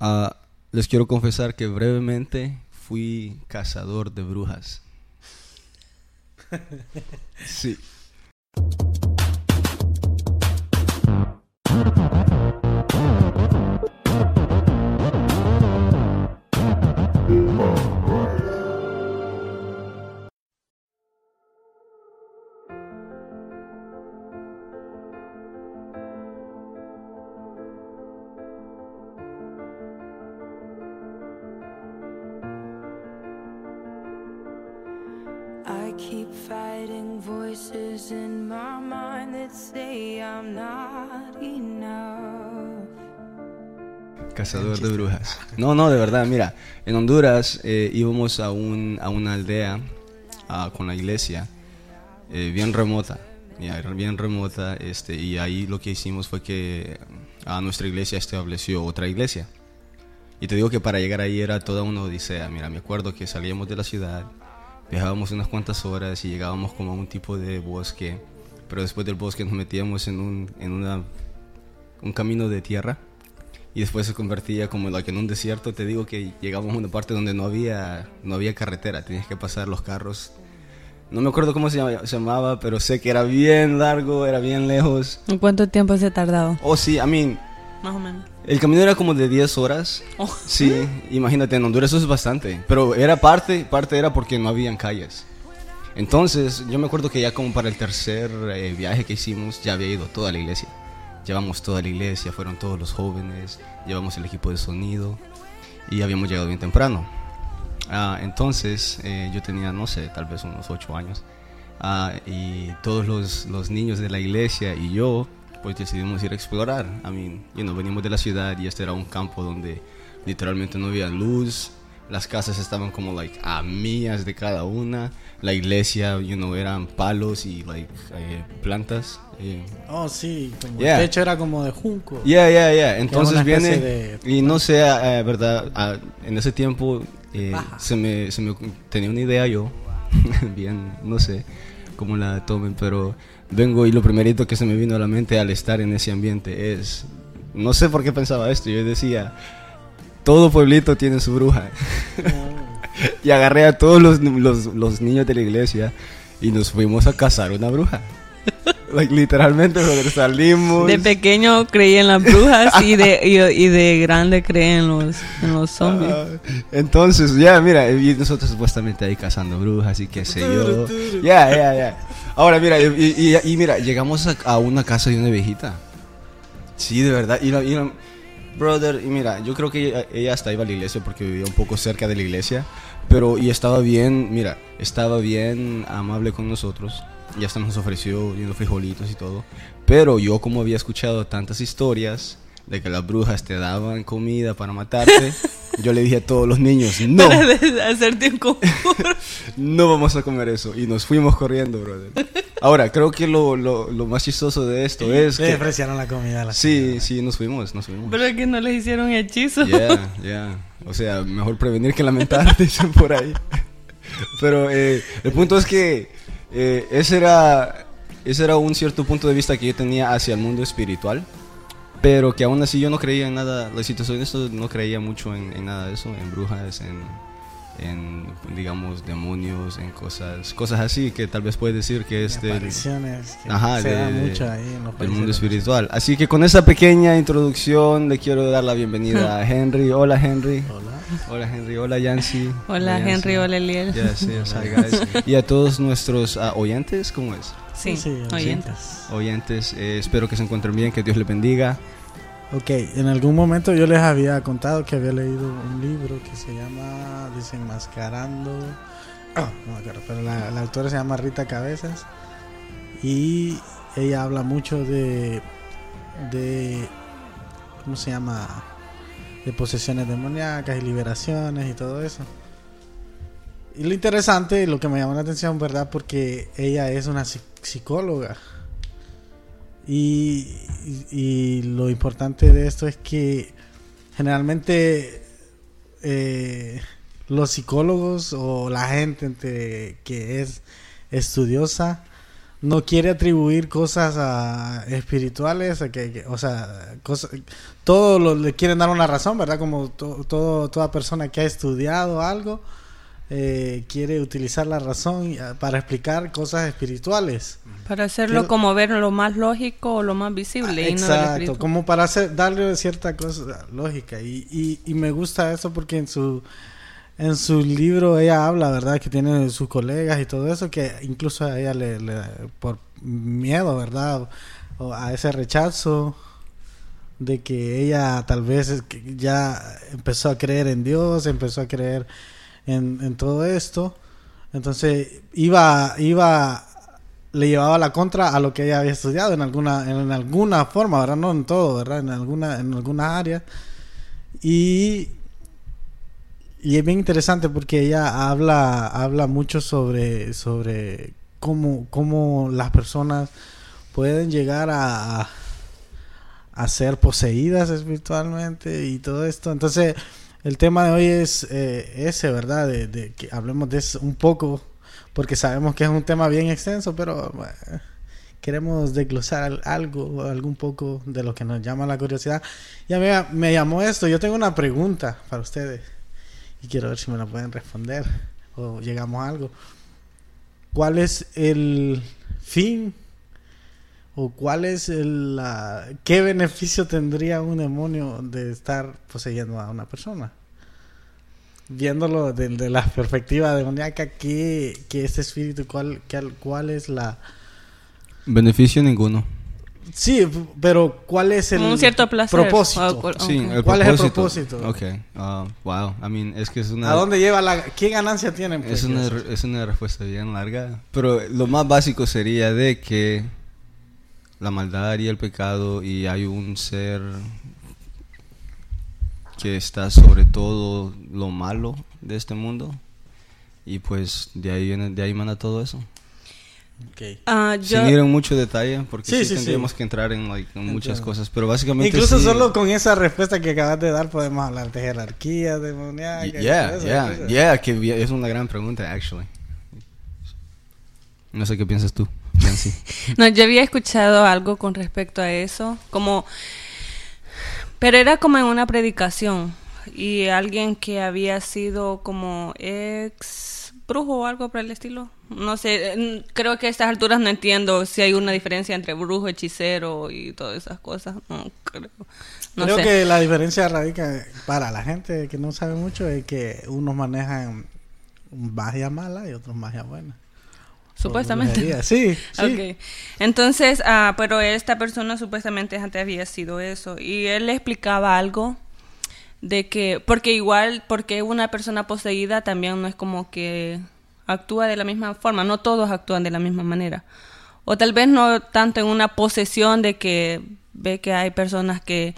Ah, les quiero confesar que brevemente fui cazador de brujas. Sí. No, no, de verdad, mira, en Honduras eh, íbamos a, un, a una aldea ah, con la iglesia, eh, bien remota, bien remota, este, y ahí lo que hicimos fue que a nuestra iglesia estableció otra iglesia. Y te digo que para llegar ahí era toda una odisea. Mira, me acuerdo que salíamos de la ciudad, viajábamos unas cuantas horas y llegábamos como a un tipo de bosque, pero después del bosque nos metíamos en un, en una, un camino de tierra y después se convertía como like, en un desierto. Te digo que llegamos a una parte donde no había, no había carretera, tenías que pasar los carros. No me acuerdo cómo se llamaba, pero sé que era bien largo, era bien lejos. ¿En cuánto tiempo se ha tardado? Oh, sí, I mean, Más o menos. el camino era como de 10 horas. Oh. Sí, imagínate, en Honduras eso es bastante. Pero era parte, parte era porque no habían calles. Entonces, yo me acuerdo que ya como para el tercer eh, viaje que hicimos, ya había ido toda la iglesia. Llevamos toda la iglesia, fueron todos los jóvenes, llevamos el equipo de sonido y habíamos llegado bien temprano. Ah, entonces, eh, yo tenía, no sé, tal vez unos 8 años. Ah, y todos los, los niños de la iglesia y yo, pues decidimos ir a explorar. I mean, you know, venimos de la ciudad y este era un campo donde literalmente no había luz. Las casas estaban como like a millas de cada una. La iglesia, you know, eran palos y like eh, plantas. eh. Oh, sí, como Yeah. el techo era como de junco. Yeah, yeah, yeah. Entonces viene de- y no sé, eh, verdad, ah, en ese tiempo eh, se me, se me tenía una idea yo, bien, no sé cómo la tomen, pero vengo y lo primerito que se me vino a la mente al estar en ese ambiente es, no sé por qué pensaba esto, yo decía, todo pueblito tiene su bruja. y agarré a todos los, los, los niños de la iglesia y nos fuimos a cazar una bruja. Like, literalmente, salimos. De pequeño creí en las brujas y de, y, y de grande creí en los, en los zombies. Ah, entonces, ya, mira, y nosotros supuestamente ahí cazando brujas y qué sé yo. Ya, ya, ya. Ahora, mira, y, y- y mira, llegamos a, a una casa de una viejita. Sí, de verdad. Y, la- y la- brother, y mira, yo creo que ella, ella hasta iba a la iglesia porque vivía un poco cerca de la iglesia. Pero, y estaba bien, mira, estaba bien amable con nosotros. Y hasta nos ofreció frijolitos y todo. Pero yo, como había escuchado tantas historias de que las brujas te daban comida para matarte, yo le dije a todos los niños, no, Para hacerte un no vamos a comer eso. Y nos fuimos corriendo, brother. Ahora, creo que lo, lo, lo más chistoso de esto es Le que... despreciaron la comida a la Sí, señora. sí, nos fuimos, nos fuimos. Pero es que no les hicieron hechizo. Yeah, yeah. O sea, mejor prevenir que lamentar, dicen por ahí. Pero eh, el punto es que eh, ese, era, ese era un cierto punto de vista que yo tenía hacia el mundo espiritual. Pero que aún así yo no creía en nada, la situación de esto no creía mucho en, en nada de eso, en brujas, en, en, digamos, demonios, en cosas, cosas así que tal vez puedes decir que es del, apariciones que Ajá, se de- da mucho ahí en los del mundo espiritual. Así que con esa pequeña introducción le quiero dar la bienvenida a Henry. Hola Henry. Hola. Hola Henry, hola Yancy. Hola. Henry, hola Eliel. Yes, yes, hi, guys. Y a todos nuestros ah, oyentes, ¿cómo es? Sí, Sí, oyentes. Oyentes, eh, espero que se encuentren bien, que Dios les bendiga. Ok, en algún momento yo les había contado que había leído un libro que se llama Desenmascarando. Ah, no me acuerdo, pero la, la autora se llama Rita Cabezas. Y ella habla mucho de. de ¿Cómo se llama? De posesiones demoníacas y liberaciones y todo eso. Y lo interesante, lo que me llamó la atención, ¿verdad? Porque ella es una psi- psicóloga. Y, y- lo importante de esto es que generalmente eh, los psicólogos o la gente que es estudiosa no quiere atribuir cosas a espirituales, a que, o sea, cosas, todo le quieren dar una razón, ¿verdad? Como to- todo, toda persona que ha estudiado algo eh, quiere utilizar la razón eh, para explicar cosas espirituales. Para hacerlo Quiero- como ver lo más lógico o lo más visible y no el Exacto, espíritu. como para hacer, darle cierta cosa lógica. Y, y, y me gusta eso porque en su en su libro ella habla, ¿verdad? Que tiene sus colegas y todo eso, que incluso a ella le, le- por miedo, ¿verdad? O a ese rechazo de que ella tal vez ya empezó a creer en Dios, empezó a creer en, en todo esto. Entonces iba, iba, le llevaba la contra a lo que ella había estudiado en alguna, en, alguna forma, ¿verdad? No en todo, ¿verdad? En alguna, en algunas áreas. Y, y es bien interesante porque ella habla, habla mucho sobre, sobre cómo, cómo las personas pueden llegar a, a ser poseídas espiritualmente y todo esto. Entonces, el tema de hoy es eh, ese, ¿verdad? De, que hablemos de eso un poco, porque sabemos que es un tema bien extenso, pero bueno, queremos desglosar al- algo, algún poco de lo que nos llama la curiosidad. Ya me, me llamó esto, yo tengo una pregunta para ustedes y quiero ver si me la pueden responder o llegamos a algo. ¿Cuál es el fin o cuál es el qué beneficio tendría un demonio de estar poseyendo a una persona? Viéndolo desde de la perspectiva demoníaca, ¿qué, qué este espíritu, cuál, qué- cuál es la... Beneficio ninguno. Sí, pero ¿cuál es el un cierto placer. propósito? O- o- Sí, el ¿Cuál es el propósito. propósito? Ok, ah, wow. I mean, es que es una... ¿A dónde lleva la... ¿Qué ganancia tienen? pues, Es una, re- es una respuesta bien larga, pero lo más básico sería de que la maldad y el pecado y hay un ser que está sobre todo lo malo de este mundo y pues de ahí viene, de ahí manda todo eso. Ok. Ah, yo, Sin ir en mucho detalle porque Sí, sí, sí, sí. tendríamos que entrar en, like, en muchas cosas, pero básicamente Incluso sí- solo con esa respuesta que acabas de dar podemos hablar de jerarquía demoníaca. Yeah, yeah, yeah, que es una gran pregunta, actually. No sé qué piensas tú, Nancy. no, yo había escuchado algo con respecto a eso, como, pero era como en una predicación y alguien que había sido como ex brujo o algo por el estilo. No sé, creo que a estas alturas no entiendo si hay una diferencia entre brujo, hechicero y todas esas cosas. No creo. No Creo sé. que la diferencia radica para la gente que no sabe mucho es que unos manejan magia mala y otros magia buena. Supuestamente. Sí, sí. Ok. Entonces, ah, pero esta persona supuestamente antes había sido eso. Y él le explicaba algo de que, porque igual, porque una persona poseída también no es como que actúa de la misma forma. No todos actúan de la misma manera. O tal vez no tanto en una posesión de que ve que hay personas que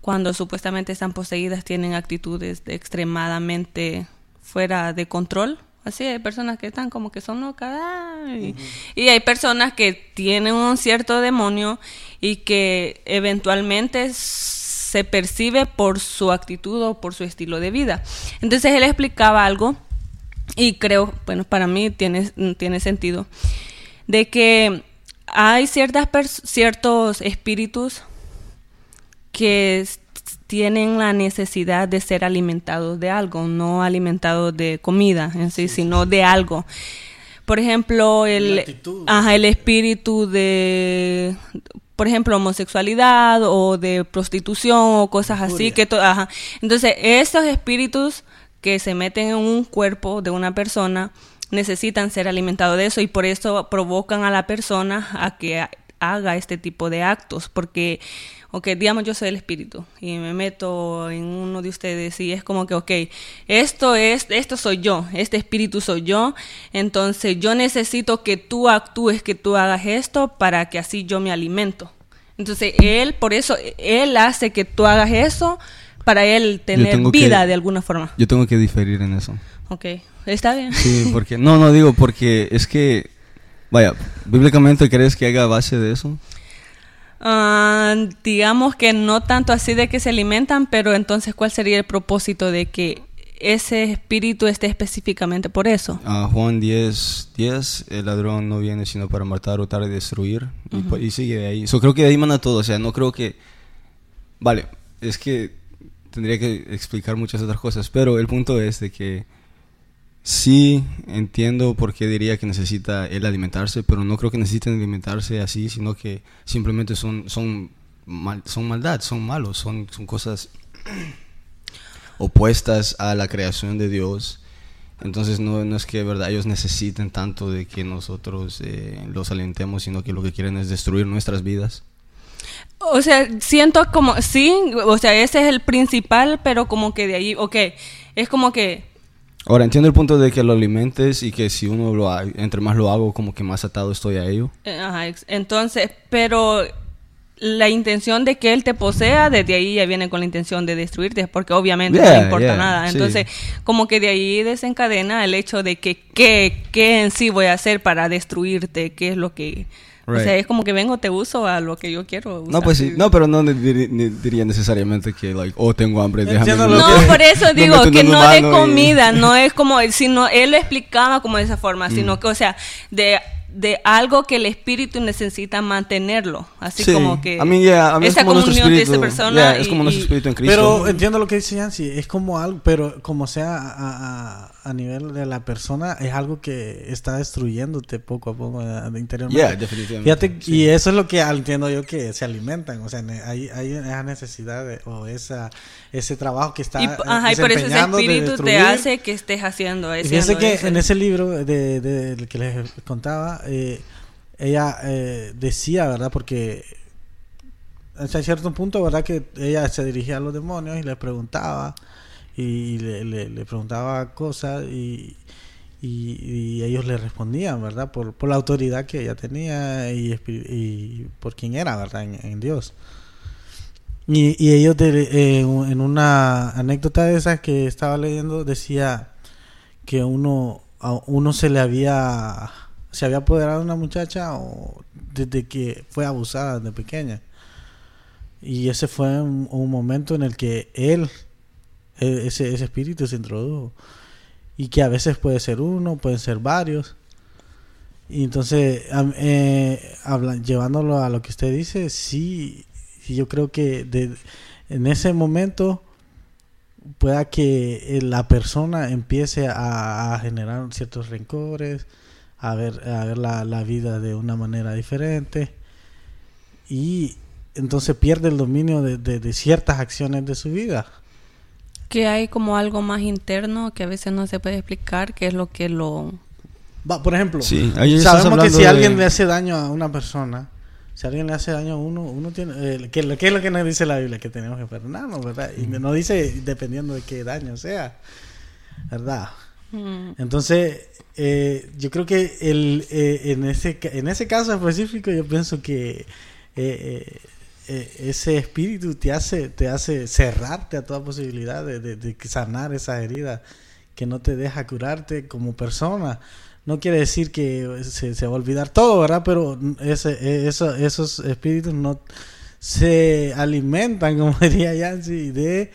cuando supuestamente están poseídas tienen actitudes de extremadamente fuera de control. Así hay personas que están como que son locas. ay. Y hay personas que tienen un cierto demonio y que eventualmente se percibe por su actitud o por su estilo de vida. Entonces él explicaba algo y creo, bueno, para mí tiene, tiene sentido, de que hay ciertas ciertos espíritus que tienen la necesidad de ser alimentados de algo, no alimentados de comida en sí, sino de algo. Por ejemplo, el, ajá, el espíritu de, por ejemplo, homosexualidad o de prostitución o cosas así. Que ajá. Entonces, estos espíritus que se meten en un cuerpo de una persona necesitan ser alimentados de eso y por eso provocan a la persona a que ha- haga este tipo de actos porque ok, digamos yo soy el espíritu y me meto en uno de ustedes y es como que ok, esto es esto soy yo, este espíritu soy yo, entonces yo necesito que tú actúes, que tú hagas esto para que así yo me alimento. Entonces él por eso él hace que tú hagas eso para él tener que- vida de alguna forma. Yo tengo que diferir en eso. Ok, está bien. Sí, porque no, no digo porque es que vaya, bíblicamente crees que haga base de eso? Ah, digamos que no tanto así de que se alimentan, pero entonces ¿cuál sería el propósito de que ese espíritu esté específicamente por eso. Ah, Juan 10, 10, el ladrón no viene sino para matar, o y destruir. y, pues- y sigue de ahí. So, creo que de ahí manda todo. O sea, no creo que... Vale, es que tendría que explicar muchas otras cosas, pero el punto es de que sí entiendo por qué diría que necesita él alimentarse, pero no creo que necesiten alimentarse así, sino que simplemente son, son, son maldad, son malos, son, son cosas opuestas a la creación de Dios. Entonces no, no es que verdad ellos necesiten tanto de que nosotros eh, los alentemos, sino que lo que quieren es destruir nuestras vidas. O sea, siento como, sí, o sea, ese es el principal, pero como que de ahí, ok, es como que, Ahora entiendo el punto de que lo alimentes y que si uno lo ha- entre más lo hago, como que más atado estoy a ello. eh, ajá, entonces, pero la intención de que él te posea, desde ahí ya viene con la intención de destruirte, porque obviamente no importa yeah, nada. sí. Entonces, como que de ahí desencadena el hecho de que qué, qué en sí voy a hacer para destruirte, qué es lo que... O Right. sea, es como que vengo, te uso a lo que yo quiero. No, usar. pues sí, no, pero no dir- ni- diría necesariamente que, like, oh, tengo hambre, déjame. No No, que- por eso no digo meto que no de mano y- comida, no es como, sino él lo explicaba como de esa forma, Mm. sino que, o sea, de, de algo que el espíritu necesita mantenerlo, así Sí. como que A mí, yeah, a mí es esa como nuestro comunión de esa persona yeah, es como y- nuestro y- espíritu en Cristo. Pero entiendo lo que dice Yancy, es como algo, pero como sea a, a- a nivel de la persona, es algo que está destruyéndote poco a poco eh, interiormente. Yeah, definitivamente. Fíjate, sí. y eso es lo que entiendo yo que se alimentan, o sea, hay, hay esa necesidad de- o esa, ese trabajo que está y, eh, ajá, y por eso ese de espíritu te hace que estés haciendo eso. fíjense que en ese libro de, de- del que les contaba, eh, ella eh, decía, ¿verdad? Porque hasta cierto punto, ¿verdad? Que ella se dirigía a los demonios y les preguntaba y le, le- preguntaba cosas y, y- ellos le respondían, ¿verdad? Por, por la autoridad que ella tenía y, por quién era, ¿verdad? En, en Dios. Y, y ellos en una anécdota de esas que estaba leyendo decía que uno a uno se le había se había apoderado de una muchacha o desde que fue abusada de pequeña y ese fue un, momento en el que él ese, ese espíritu se introdujo. Y que a veces puede ser uno pueden ser varios. Y entonces eh, llevándolo a lo que usted dice sí yo creo que en ese momento pueda que eh, la persona empiece a, generar ciertos rencores, a ver, a ver la, la vida de una manera diferente. Y entonces pierde el dominio de- de ciertas acciones de su vida. Que hay como algo más interno que a veces no se puede explicar, que es lo que lo... Va, por ejemplo, Sí, sabemos que si de- alguien le hace daño a una persona, si alguien le hace daño a uno, uno tiene... eh, ¿qué, ¿Qué es lo que nos dice la Biblia? Que tenemos que perdonarnos, ¿verdad? Y no dice dependiendo de qué daño sea, ¿verdad? Mm, Entonces, eh, yo creo que el, eh, en, ese, ca- en ese caso específico, yo pienso que eh, eh, eh, ese espíritu te hace, te hace cerrarte a toda posibilidad de, de- sanar esa herida que no te deja curarte como persona. No quiere decir que se, se va a olvidar todo, ¿verdad? Pero ese, eso- esos espíritus no se alimentan, como diría Yancy, de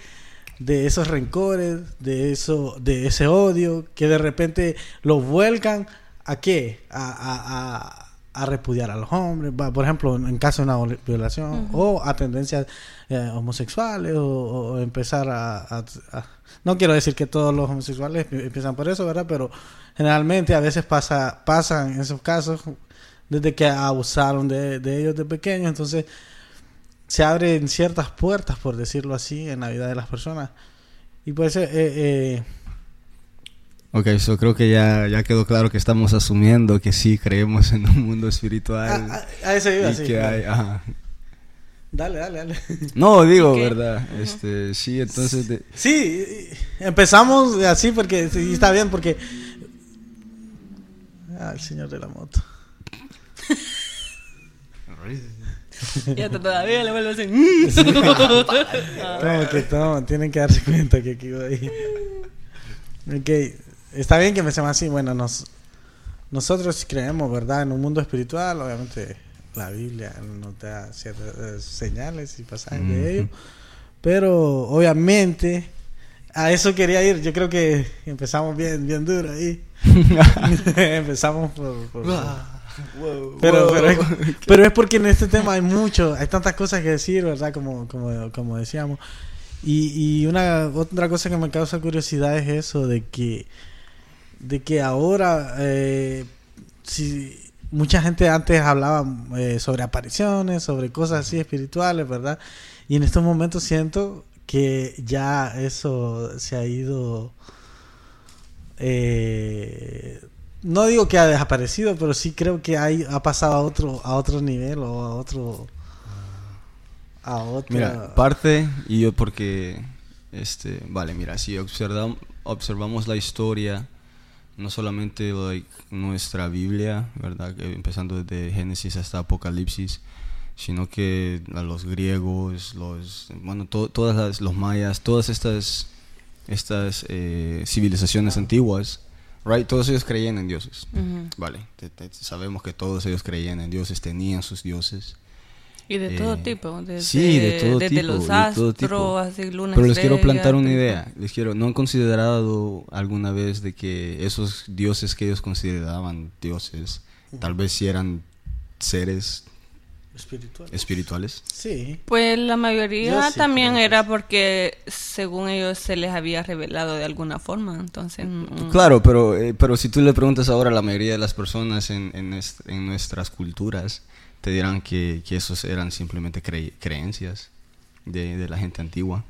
de esos rencores, de eso, de ese odio, que de repente los vuelcan a qué? A, a repudiar a los hombres, por ejemplo, en caso de una violación, o a tendencias eh, homosexuales, o, o empezar a, a- a- No quiero decir que todos los homosexuales empiezan por eso, ¿verdad? Pero generalmente a veces pasa, pasan esos casos desde que abusaron de, de ellos de pequeños, entonces se abren ciertas puertas, por decirlo así, en la vida de las personas. Y pues, eh, eh, Ok, so creo que ya, ya quedó claro que estamos asumiendo que sí creemos en un mundo espiritual. a, a- a eso iba, y sí. que hay, ajá. Dale, dale, dale. No, digo, ¿Y qué? ¿verdad? Este, sí, entonces... de- Sí, empezamos así porque sí, está bien, porque. Ah, el señor de la moto. Y hasta todavía le vuelvo a decir... Como que no, tienen que darse cuenta que aquí voy. Ok, está bien que me llama así. Bueno, nos, nosotros creemos, ¿verdad? En un mundo espiritual, obviamente la Biblia nos da ciertas eh, señales y pasajes de ello. Pero obviamente A eso quería ir. Yo creo que empezamos bien, bien duro ahí. empezamos por... por- pero, pero, es, pero es porque en este tema hay mucho, hay tantas cosas que decir, ¿verdad? Como, como, como decíamos. Y, y una otra cosa que me causa curiosidad es eso de que de que ahora eh, si mucha gente antes hablaba eh, sobre apariciones, sobre cosas así espirituales, ¿verdad? Y en estos momentos siento que ya eso se ha ido eh, no digo que ha desaparecido, pero sí creo que hay, ha pasado a otro a otro nivel o a otro a otro Mira, parte, y yo porque, este, vale, mira, si observam- observamos la historia, no solamente like, nuestra Biblia, ¿verdad? Empezando desde Génesis hasta Apocalipsis, sino que a los griegos, los, bueno, to- todas las, los mayas, todas estas, estas eh, civilizaciones antiguas, right? Todos ellos creían en dioses. Vale, te- te- sabemos que todos ellos creían en dioses, tenían sus dioses. Y de todo Eh, tipo. Desde, sí, de todo desde tipo, los de todo astros, tipo. así, luna Pero les quiero plantar una todo. idea. Les quiero, ¿no han considerado alguna vez de que esos dioses que ellos consideraban dioses, tal vez si eran seres espiritual. espirituales? Sí. Pues la mayoría Yo sí también era sí. porque según ellos se les había revelado de alguna forma. Entonces, mm, Claro, pero, eh, pero si tú le preguntas ahora a la mayoría de las personas en, en, en nuestras culturas, te dirán que, que esos eran simplemente cre- creencias de, de la gente antigua.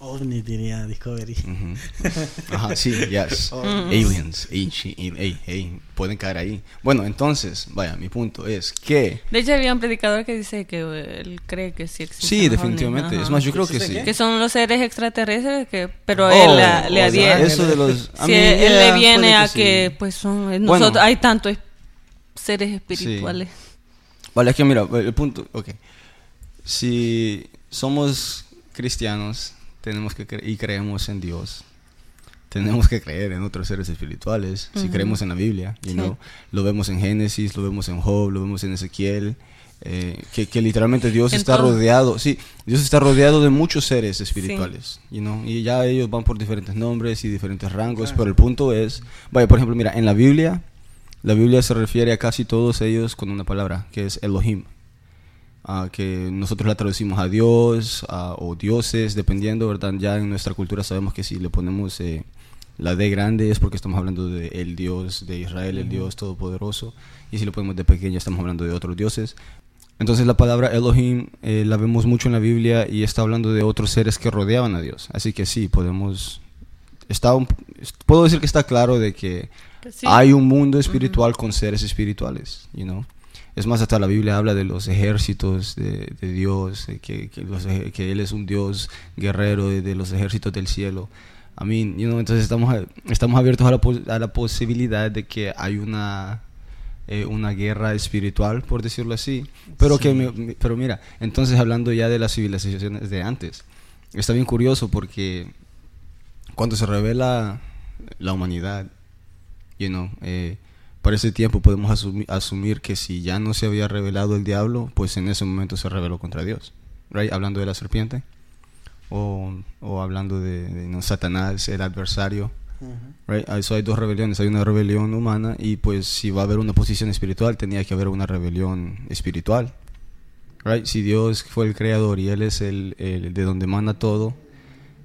OVNI diría Discovery. Ujú. Ajá, sí, yes. Aliens. Ey, sí, ey, ey, ey, pueden caer ahí. Bueno, entonces, vaya, mi punto es que... De hecho, había un predicador que dice que eh, él cree que sí existen. Sí, definitivamente. ovnis, Es más, yo creo que ¿Existe sí. qué? Que son los seres extraterrestres, que pero Oh, él la- le adhiere. Eso de los... a Sí, mí, él yeah, le viene puede a sí. que, pues son. eh, Bueno. Nosotros, hay tantos es- seres espirituales. Vale, es que mira, el punto, ok. Si somos cristianos, tenemos que cre- y creemos en Dios, tenemos que creer en otros seres espirituales. Si Ujú. creemos en la Biblia, you Sí. know, lo vemos en Génesis, lo vemos en Job, lo vemos en Ezequiel, eh, que, que literalmente Dios En está todo. rodeado, sí, Dios está rodeado de muchos seres espirituales, you know, y ya ellos van por diferentes nombres y diferentes rangos, pero el punto es, vaya, por ejemplo, mira, en la Biblia, la Biblia se refiere a casi todos ellos con una palabra, que es Elohim. ah, que nosotros la traducimos a Dios ah, o dioses, dependiendo, ¿verdad? Ya en nuestra cultura sabemos que si le ponemos eh, la D grande es porque estamos hablando de el Dios de Israel, el Dios todopoderoso, y si le ponemos de pequeña estamos hablando de otros dioses. Entonces la palabra Elohim eh, la vemos mucho en la Biblia y está hablando de otros seres que rodeaban a Dios. Así que sí, podemos... Está un- puedo decir que está claro de Que sí. hay un mundo espiritual con seres espirituales, you know. Es más, hasta la Biblia habla de los ejércitos de, de Dios, que, que, los que Él es un Dios guerrero de, de los ejércitos del cielo. I mean, you know, entonces estamos, estamos abiertos a la, a la posibilidad de que hay una, eh, una guerra espiritual, por decirlo así. Pero, que me- me- pero mira, entonces hablando ya de las civilizaciones de antes, está bien curioso porque cuando se revela la humanidad, you know, eh, para ese tiempo podemos asumi- asumir que si ya no se había revelado el diablo, pues en ese momento se rebeló contra Dios, right? Hablando de la serpiente o, o hablando de, de, no, Satanás, el adversario, right? Ah, Eso hay dos rebeliones, hay una rebelión humana y pues si va a haber una posición espiritual tenía que haber una rebelión espiritual, right? Si Dios fue el creador y él es el, el de donde manda todo,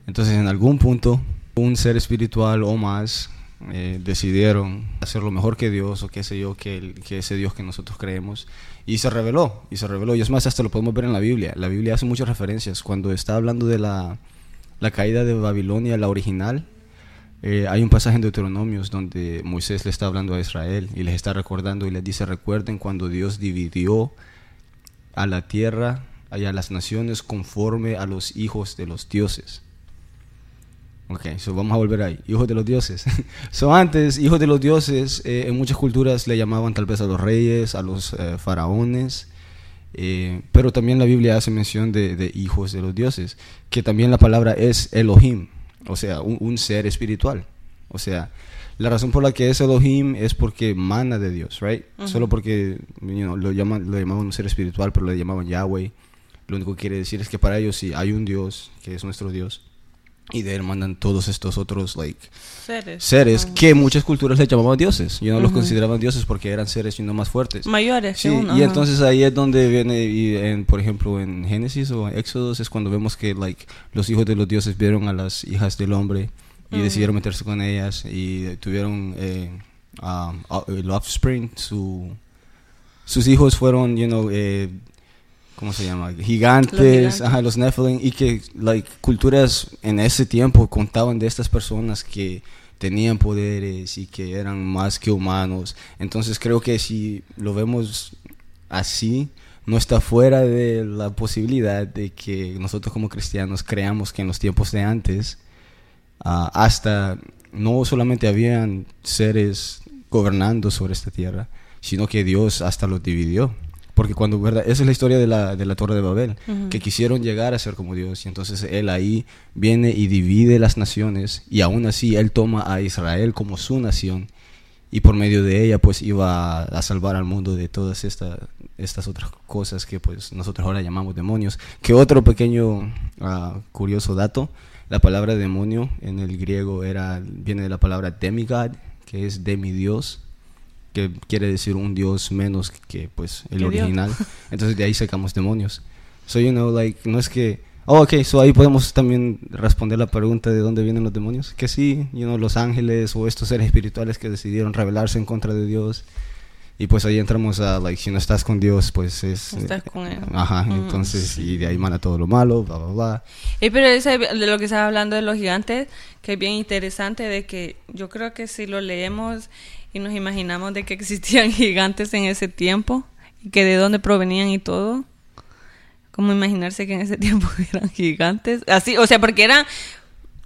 entonces en algún punto un ser espiritual o más eh, decidieron hacerlo mejor que Dios o qué sé yo, que, el- que ese Dios que nosotros creemos. Y se reveló, y se reveló. Y es más, hasta lo podemos ver en la Biblia. La Biblia hace muchas referencias. Cuando está hablando de la, la caída de Babilonia, la original, eh, hay un pasaje en Deuteronomios donde Moisés le está hablando a Israel y les está recordando y les dice, recuerden cuando Dios dividió a la tierra y a las naciones conforme a los hijos de los dioses. Ok, so vamos a volver ahí. Hijos de los dioses. so antes, hijos de los dioses, eh, en muchas culturas le llamaban tal vez a los reyes, a los eh, faraones, eh, pero también la Biblia hace mención de, de hijos de los dioses, que también la palabra es Elohim, o sea, un, un ser espiritual. O sea, la razón por la que es Elohim es porque mana de Dios, right? Solo porque you know, lo, llaman, lo llamaban un ser espiritual, pero le llamaban Yahweh. Lo único que quiere decir es que para ellos sí hay un Dios, que es nuestro Dios y de él mandan todos estos otros like Seres. seres que muchas culturas le llamaban dioses. Yo no los consideraban dioses porque eran seres no más fuertes. Mayores. Sí, uno, y entonces ahí es donde viene, y en, por ejemplo, en Génesis o Éxodos es cuando vemos que like, los hijos de los dioses vieron a las hijas del hombre y decidieron meterse con ellas y tuvieron eh, um, el offspring, su, sus hijos fueron, you know, eh, ¿cómo se llama? Gigantes, Los gigantes. ajá, los Nephilim, y que like, culturas en ese tiempo contaban de estas personas que tenían poderes y que eran más que humanos. Entonces creo que si lo vemos así, no está fuera de la posibilidad de que nosotros como cristianos creamos que en los tiempos de antes, ah, hasta no solamente habían seres gobernando sobre esta tierra, sino que Dios hasta los dividió. Porque cuando, ¿verdad? Esa es la historia de la, de la Torre de Babel, que quisieron llegar a ser como Dios. Y entonces Él ahí viene y divide las naciones. Y aún así Él toma a Israel como su nación. Y por medio de ella pues iba a, salvar al mundo de todas esta- estas otras cosas que pues nosotros ahora llamamos demonios. Que otro pequeño ah, curioso dato, la palabra demonio en el griego era, viene de la palabra demigod, que es demidios que quiere decir un dios menos que pues el Que Dios. original. Entonces de ahí sacamos demonios. So you know like no es que Oh, ok, so ahí podemos también responder la pregunta de dónde vienen los demonios. Que sí, you know, los ángeles o estos seres espirituales que decidieron rebelarse en contra de Dios. Y pues ahí entramos a, like, si no estás con Dios, pues es... Estás con él. Ajá, Mm, entonces, y de ahí mana todo lo malo, bla, bla, bla. Eh, pero ese, de lo que estaba hablando de los gigantes, que es bien interesante, de que yo creo que si lo leemos y nos imaginamos de que existían gigantes en ese tiempo, y que de dónde provenían y todo, como imaginarse que en ese tiempo eran gigantes, así, o sea, porque era,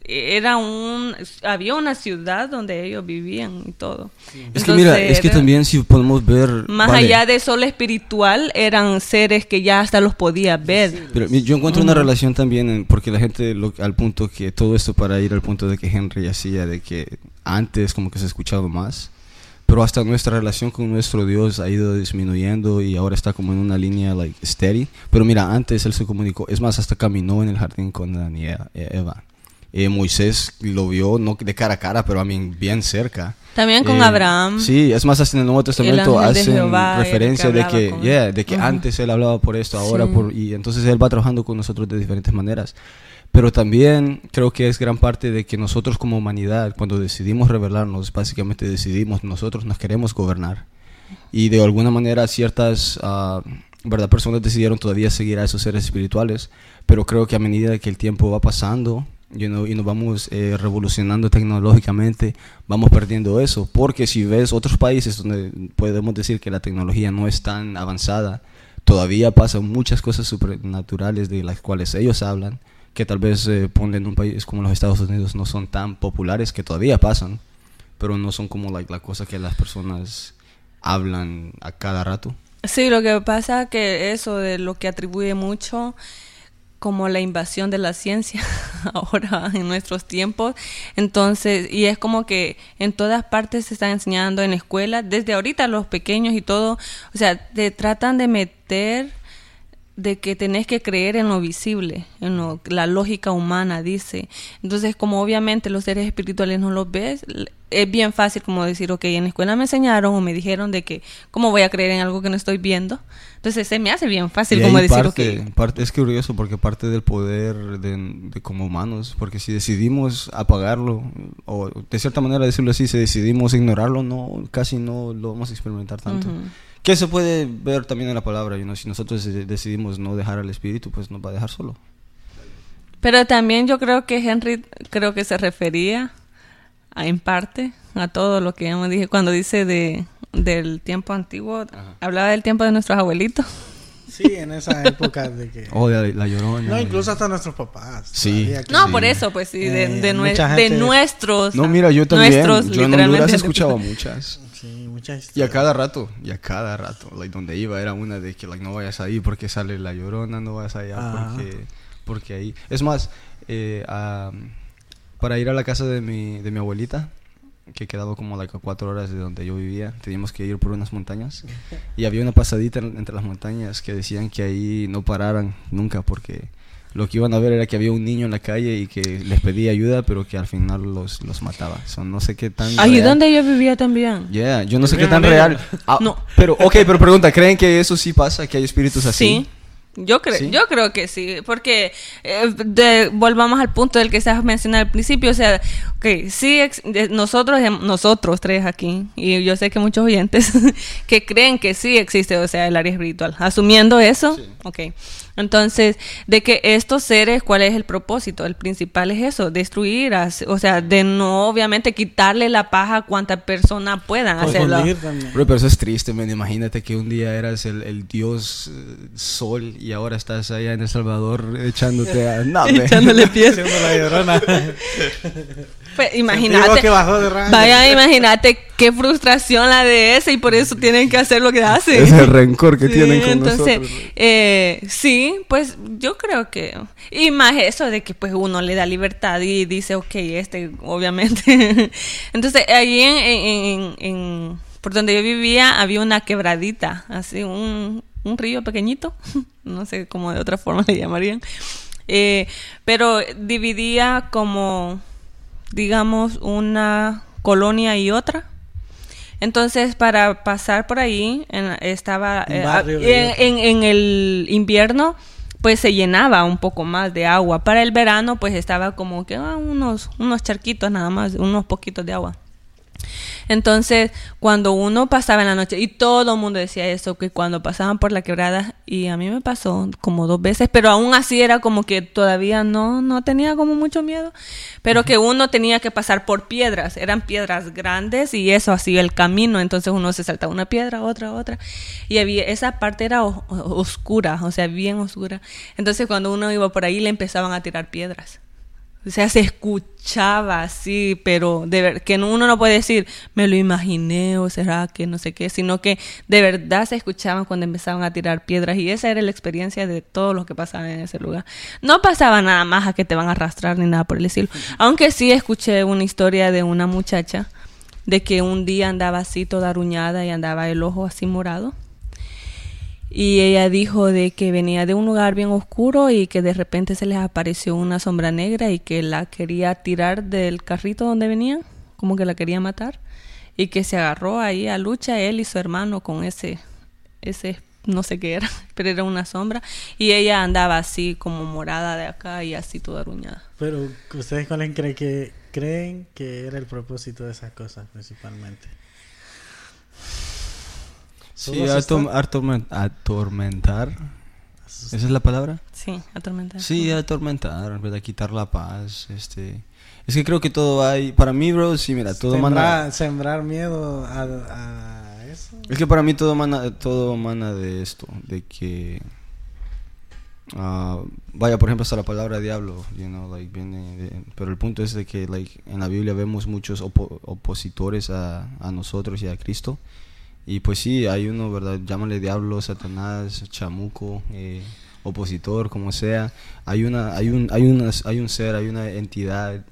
era un, había una ciudad donde ellos vivían y todo. Es que mira, Entonces, es que también si podemos ver... Más vale, allá de solo espiritual, eran seres que ya hasta los podías ver. Pero mi- yo encuentro una relación también, en- porque la gente, lo- al punto que todo esto para ir al punto de que Henry hacía, de que antes como que se escuchaba más, pero hasta nuestra relación con nuestro Dios ha ido disminuyendo y ahora está como en una línea like steady. Pero mira, antes él se comunicó, es más, hasta caminó en el jardín con Adán y Eva. Eh, Moisés lo vio, no de cara a cara, pero a mí bien cerca. También con Eh, Abraham. Sí, es más, hasta en el Nuevo Testamento de hacen Jehová, el que referencia de que, yeah, de que Ujú. antes él hablaba por esto, ahora Sí. por... Y entonces él va trabajando con nosotros de diferentes maneras. Pero también creo que es gran parte de que nosotros como humanidad, cuando decidimos rebelarnos, básicamente decidimos, nosotros nos queremos gobernar. Y de alguna manera ciertas ah, ¿verdad? personas decidieron todavía seguir a esos seres espirituales, pero creo que a medida que el tiempo va pasando you know, y nos vamos eh, revolucionando tecnológicamente, vamos perdiendo eso. Porque si ves otros países donde podemos decir que la tecnología no es tan avanzada, todavía pasan muchas cosas supernaturales de las cuales ellos hablan, que tal vez eh, en un país como los Estados Unidos no son tan populares, que todavía pasan, pero no son como like, la cosa que las personas hablan a cada rato. Sí, lo que pasa que eso de lo que atribuye mucho como la invasión de la ciencia ahora en nuestros tiempos. Entonces, y es como que en todas partes se están enseñando en escuelas, desde ahorita los pequeños y todo, o sea, te tratan de meter de que tenés que creer en lo visible, en lo, la lógica humana, dice. Entonces, como obviamente los seres espirituales no los ves, es bien fácil como decir, ok, en la escuela me enseñaron o me dijeron de que, ¿cómo voy a creer en algo que no estoy viendo? Entonces, se me hace bien fácil Y como decir, parte, ok, parte- es curioso porque parte del poder de, de como humanos, porque si decidimos apagarlo, o de cierta manera decirlo así, si decidimos ignorarlo, no casi no lo vamos a experimentar tanto. Que se puede ver también en la palabra, you know, si nosotros de- decidimos no dejar al espíritu, pues nos va a dejar solo. Pero también yo creo que Henry creo que se refería a, en parte a todo lo que ya me dije cuando dice de del tiempo antiguo, hablaba del tiempo de nuestros abuelitos. Sí, en esa época de que... Oh, la, la llorona. No, incluso hasta nuestros papás. Sí. No, Sí. por eso, pues sí, de, Eh, de, nue- de nuestros. No, mira, yo también. Nuestros, yo en literalmente. Honduras escuchaba muchas. Sí, muchas Y a cada rato, y a cada rato, like, donde iba era una de que like, no vayas ahí porque sale la llorona, no vayas allá Ajá. porque, porque ahí. Es más, eh, para ir a la casa de mi, de mi abuelita, que quedaba como like, a cuatro horas de donde yo vivía, teníamos que ir por unas montañas. Y había una pasadita en- entre las montañas que decían que ahí no pararan nunca porque lo que iban a ver era que había un niño en la calle y que les pedía ayuda, pero que al final los, los mataba. So, no sé qué tan... Ahí real- donde yo vivía también. Yeah, yo no sé qué tan real. Ah, No. Pero, ok, pero pregunta, ¿creen que eso sí pasa? ¿Que hay espíritus así? Sí. Yo creo, ¿Sí? yo creo que sí, porque eh, de- volvamos al punto del que estabas mencionando al principio, o sea, que sí, ex- de- nosotros, nosotros tres aquí, y yo sé que muchos oyentes que creen que sí existe, o sea, el área espiritual, asumiendo eso, Sí. ok. Entonces, de que estos seres, ¿cuál es el propósito? El principal es eso, destruir, o sea, de no, obviamente, quitarle la paja a cuanta persona puedan hacerlo. Bro, pero eso es triste, man. Imagínate que un día eras el, el dios eh, sol y ahora estás allá en El Salvador echándote a... No. Echándole pies. Haciendo la llorona. Pues, imagínate. que bajó de rango. Vaya, imagínate qué frustración la de ese y por eso tienen que hacer lo que hacen. Es el rencor que Sí, tienen con entonces, nosotros. eh, sí, pues yo creo que... Y más eso de que pues uno le da libertad y dice, ok, este, obviamente. entonces, ahí en, en- en- en- por donde yo vivía había una quebradita, así, un, un río pequeñito, no sé cómo de otra forma le llamarían. Eh, pero dividía como, digamos, una colonia y otra. Entonces, para pasar por ahí, en- estaba eh, en, de- en- en el invierno, pues se llenaba un poco más de agua. Para el verano, pues estaba como que ah, unos, unos charquitos nada más, unos poquitos de agua. Entonces, cuando uno pasaba en la noche, y todo el mundo decía eso, que cuando pasaban por la quebrada, y a mí me pasó como dos veces, pero aún así era como que todavía no, no tenía como mucho miedo, pero que uno tenía que pasar por piedras, eran piedras grandes y eso hacía el camino, entonces uno se saltaba una piedra, otra, otra, y había, esa parte era oscura, o sea, bien oscura. Entonces cuando uno iba por ahí le empezaban a tirar piedras. O sea, se escuchaba así, pero de ver, que no- uno no puede decir, me lo imaginé o será que no sé qué, sino que de verdad se escuchaban cuando empezaban a tirar piedras y esa era la experiencia de todo lo que pasaba en ese lugar. No pasaba nada más a que te van a arrastrar ni nada por el estilo. Aunque sí escuché una historia de una muchacha de que un día andaba así toda aruñada y andaba el ojo así morado. Y ella dijo de que venía de un lugar bien oscuro y que de repente se les apareció una sombra negra y que la quería tirar del carrito donde venían, como que la quería matar. Y que se agarró ahí a lucha él y su hermano con ese, ese, no sé qué era, pero era una sombra. Y ella andaba así como morada de acá y así toda aruñada. Pero, ¿ustedes cuáles creen que, creen que era el propósito de esas cosas principalmente? Sí, atom- están- atormen- atormentar. ¿Esa es la palabra? Sí, atormentada. Sí, atormentar, ¿verdad? Quitar la paz, este... Es que creo que todo va ahí... Para mí, bro, sí, mira, todo sembrar, mana... sembrar miedo a, a eso. Es que para mí todo mana, todo mana de esto, de que... ah, vaya, por ejemplo, hasta la palabra diablo, you know, like, viene de- pero el punto es de que, like, en la Biblia vemos muchos opo- opositores a, a nosotros y a Cristo. Y pues sí, hay uno, ¿verdad? Llámale diablo, Satanás, chamuco, eh, opositor, como sea. Hay una, hay un, hay una, hay un ser, hay una entidad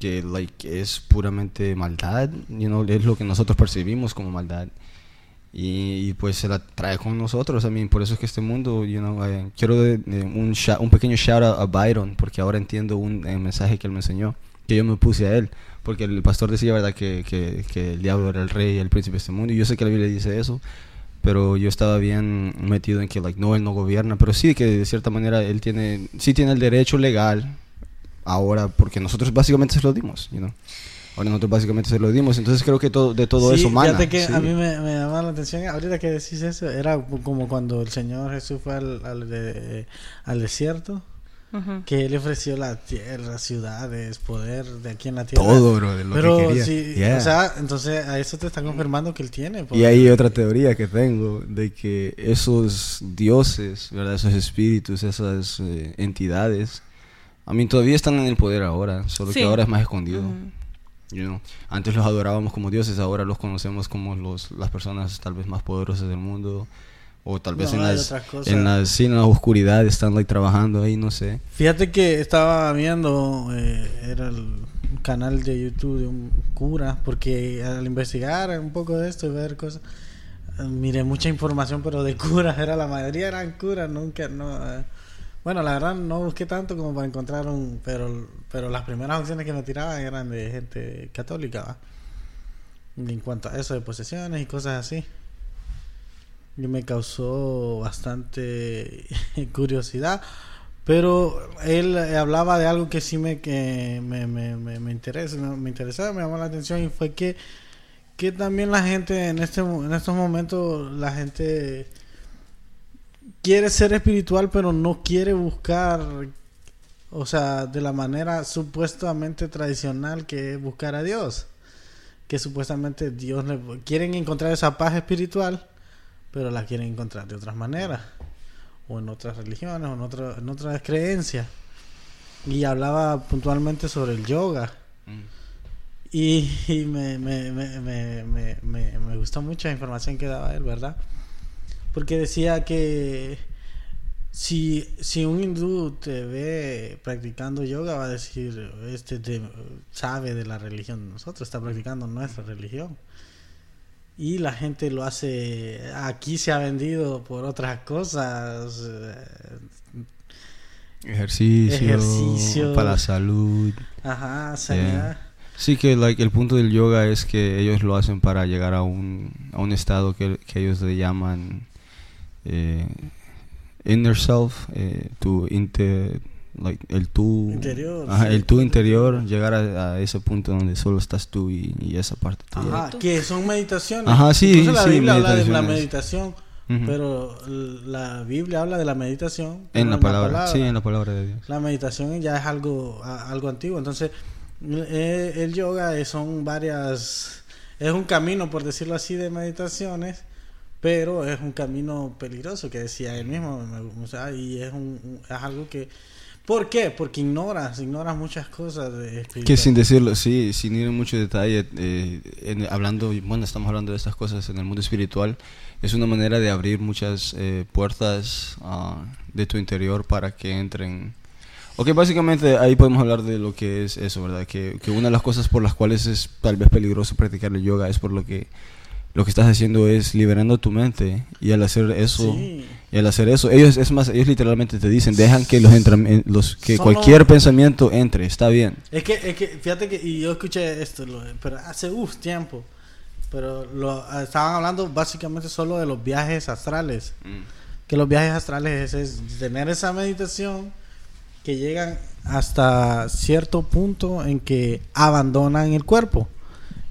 que like es puramente maldad, you know, es lo que nosotros percibimos como maldad. Y, y, pues se la trae con nosotros, I mean, por eso es que este mundo, you know, eh, quiero de- de un, un pequeño shout out a Byron, porque ahora entiendo un eh, mensaje que él me enseñó, que yo me puse a él, porque el pastor decía, ¿verdad?, que, que, que el diablo era el rey, el príncipe de este mundo, y yo sé que la Biblia dice eso, pero yo estaba bien metido en que, like, no, él no gobierna, pero sí que de cierta manera él tiene, sí tiene el derecho legal, ahora, porque nosotros básicamente se lo dimos, you know. Ahora nosotros básicamente se lo dimos, entonces creo que todo, de todo Sí, eso mana. Fíjate que sí. a mí me, me llamaba la atención, ahorita que decís eso, era como cuando el Señor Jesús fue al, al, de- al desierto, Que Él ofreció la tierra, ciudades, poder de aquí en la tierra. Todo, bro, de lo Pero que quería. sí, Yeah. o sea, entonces a eso te está confirmando que Él tiene. y hay otra teoría que tengo de que esos dioses, ¿verdad? esos espíritus, esas eh, entidades, a mí todavía están en el poder ahora, solo Sí. que ahora es más escondido. You know. Antes los adorábamos como dioses, ahora los conocemos como los, las personas tal vez más poderosas del mundo. O tal vez No, en, las, en, las, sí, en la oscuridad están like, trabajando ahí, no sé. Fíjate que estaba viendo, eh, era el canal de YouTube de un cura, porque al investigar un poco de esto y ver cosas, miré mucha información, pero de curas, era la mayoría eran curas, nunca, no, eh, Bueno, la verdad no busqué tanto como para encontrar un... Pero, pero las primeras opciones que me tiraban eran de gente católica, ¿va? En cuanto a eso de posesiones y cosas así. Y me causó bastante curiosidad. Pero él hablaba de algo que sí me, que me, me, me, me interesa, me, interesaba, me llamó la atención y fue que, que también la gente en, este, en estos momentos, la gente quiere ser espiritual pero no quiere buscar, o sea, de la manera supuestamente tradicional que es buscar a Dios. Que supuestamente Dios le... Quieren encontrar esa paz espiritual, pero la quieren encontrar de otras maneras o en otras religiones o en, otra- en otras creencias. Y hablaba puntualmente sobre el yoga. Y, y me, me, me, me, me, me- me gustó mucho la información que daba él, ¿verdad? Porque decía que si, si un hindú te ve practicando yoga, va a decir, este te- sabe de la religión de nosotros, está practicando nuestra religión. Y la gente lo hace, aquí se ha vendido por otras cosas, eh, Ejercicio, Ejercicio. para la salud. ajá, sanidad. Sí, que like, el punto del yoga es que ellos lo hacen para llegar a un, a un estado que, que ellos le llaman eh, inner self, eh, tu inte- like, el tú Interior, ajá, sí. el tú interior, llegar a, a ese punto donde solo estás tú y, y esa parte tuya. Ajá, que son meditaciones. Ajá, sí, Incluso la sí, Biblia habla de la meditación, pero la Biblia habla de la meditación en la palabra, sí, en la palabra de Dios. La meditación ya es algo a- algo antiguo, entonces eh, el yoga son varias es un camino por decirlo así de meditaciones, pero es un camino peligroso que decía él mismo, me- o sea, y es un un- es algo que ¿Por qué? Porque ignoras, ignoras muchas cosas de Que espiritual. sin decirlo, sí, sin ir en mucho detalle, eh, en- hablando, bueno, estamos hablando de estas cosas en el mundo espiritual, es una manera de abrir muchas eh, puertas ah, de tu interior para que entren. Ok, básicamente ahí podemos hablar de lo que es eso, ¿verdad? Que, que una de las cosas por las cuales es tal vez peligroso practicar el yoga es por lo que lo que estás haciendo es liberando tu mente y al hacer eso Sí. Y al hacer eso. Ellos es más ellos literalmente te dicen dejan que los, entram- eh, los que Solo- cualquier pensamiento entre está bien. Es que, es que, fíjate que, y yo escuché esto, lo- pero hace uf, tiempo, pero lo, ah, estaban hablando básicamente solo de los viajes astrales, que los viajes astrales es, es tener esa meditación que llegan hasta cierto punto en que abandonan el cuerpo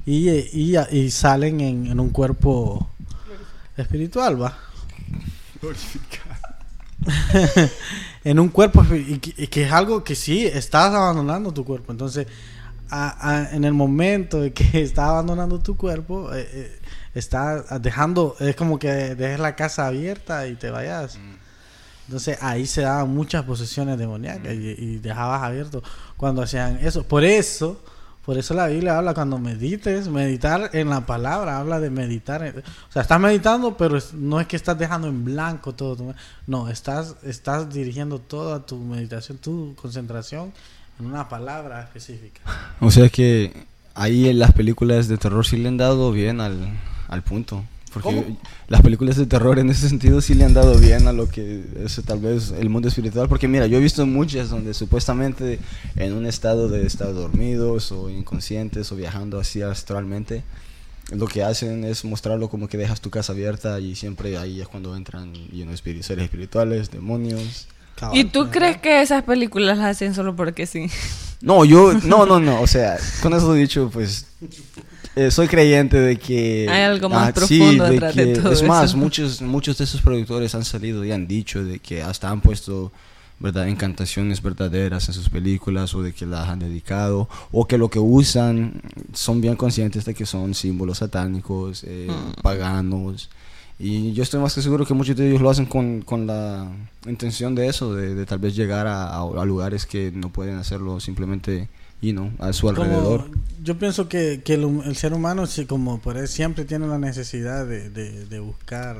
y, eh, y, y salen en, en un cuerpo espiritual, va. en un cuerpo y que, y que es algo que sí estás abandonando tu cuerpo. Entonces a- a- en el momento de que estás abandonando tu cuerpo eh, eh, estás dejando es como que dejes la casa abierta y te vayas. Entonces ahí se daban muchas posesiones demoníacas y, y dejabas abierto cuando hacían eso. Por eso por eso la Biblia habla cuando medites, meditar en la palabra, habla de meditar. o sea, estás meditando, pero no es que estás dejando en blanco todo. tu- no, estás, estás dirigiendo toda tu meditación, tu concentración en una palabra específica. O sea que ahí en las películas de terror sí le han dado bien al, al punto. Porque ¿Cómo? las películas de terror en ese sentido sí le han dado bien a lo que es tal vez el mundo espiritual. Porque mira, yo he visto muchas donde supuestamente en un estado de estar dormidos o inconscientes o viajando así astralmente, lo que hacen es mostrarlo como que dejas tu casa abierta y siempre ahí es cuando entran you know, espíritus- seres espirituales, demonios. ¿Y tú crees que esas películas las hacen solo porque sí? No, yo, no, no, no, o sea, con eso dicho, pues, eh, soy creyente de que... Hay algo más ah, profundo detrás de todo Es más, eso. muchos, muchos de esos productores han salido y han dicho de que hasta han puesto, ¿verdad?, encantaciones verdaderas en sus películas o de que las han dedicado o que lo que usan son bien conscientes de que son símbolos satánicos, eh, Mm. paganos. Y yo estoy más que seguro que muchos de ellos lo hacen con, con la intención de eso, de, de tal vez llegar a, a- a lugares que no pueden hacerlo simplemente, you a su alrededor. yo pienso que, que el, ser humano, como por él, siempre tiene la necesidad de, de- buscar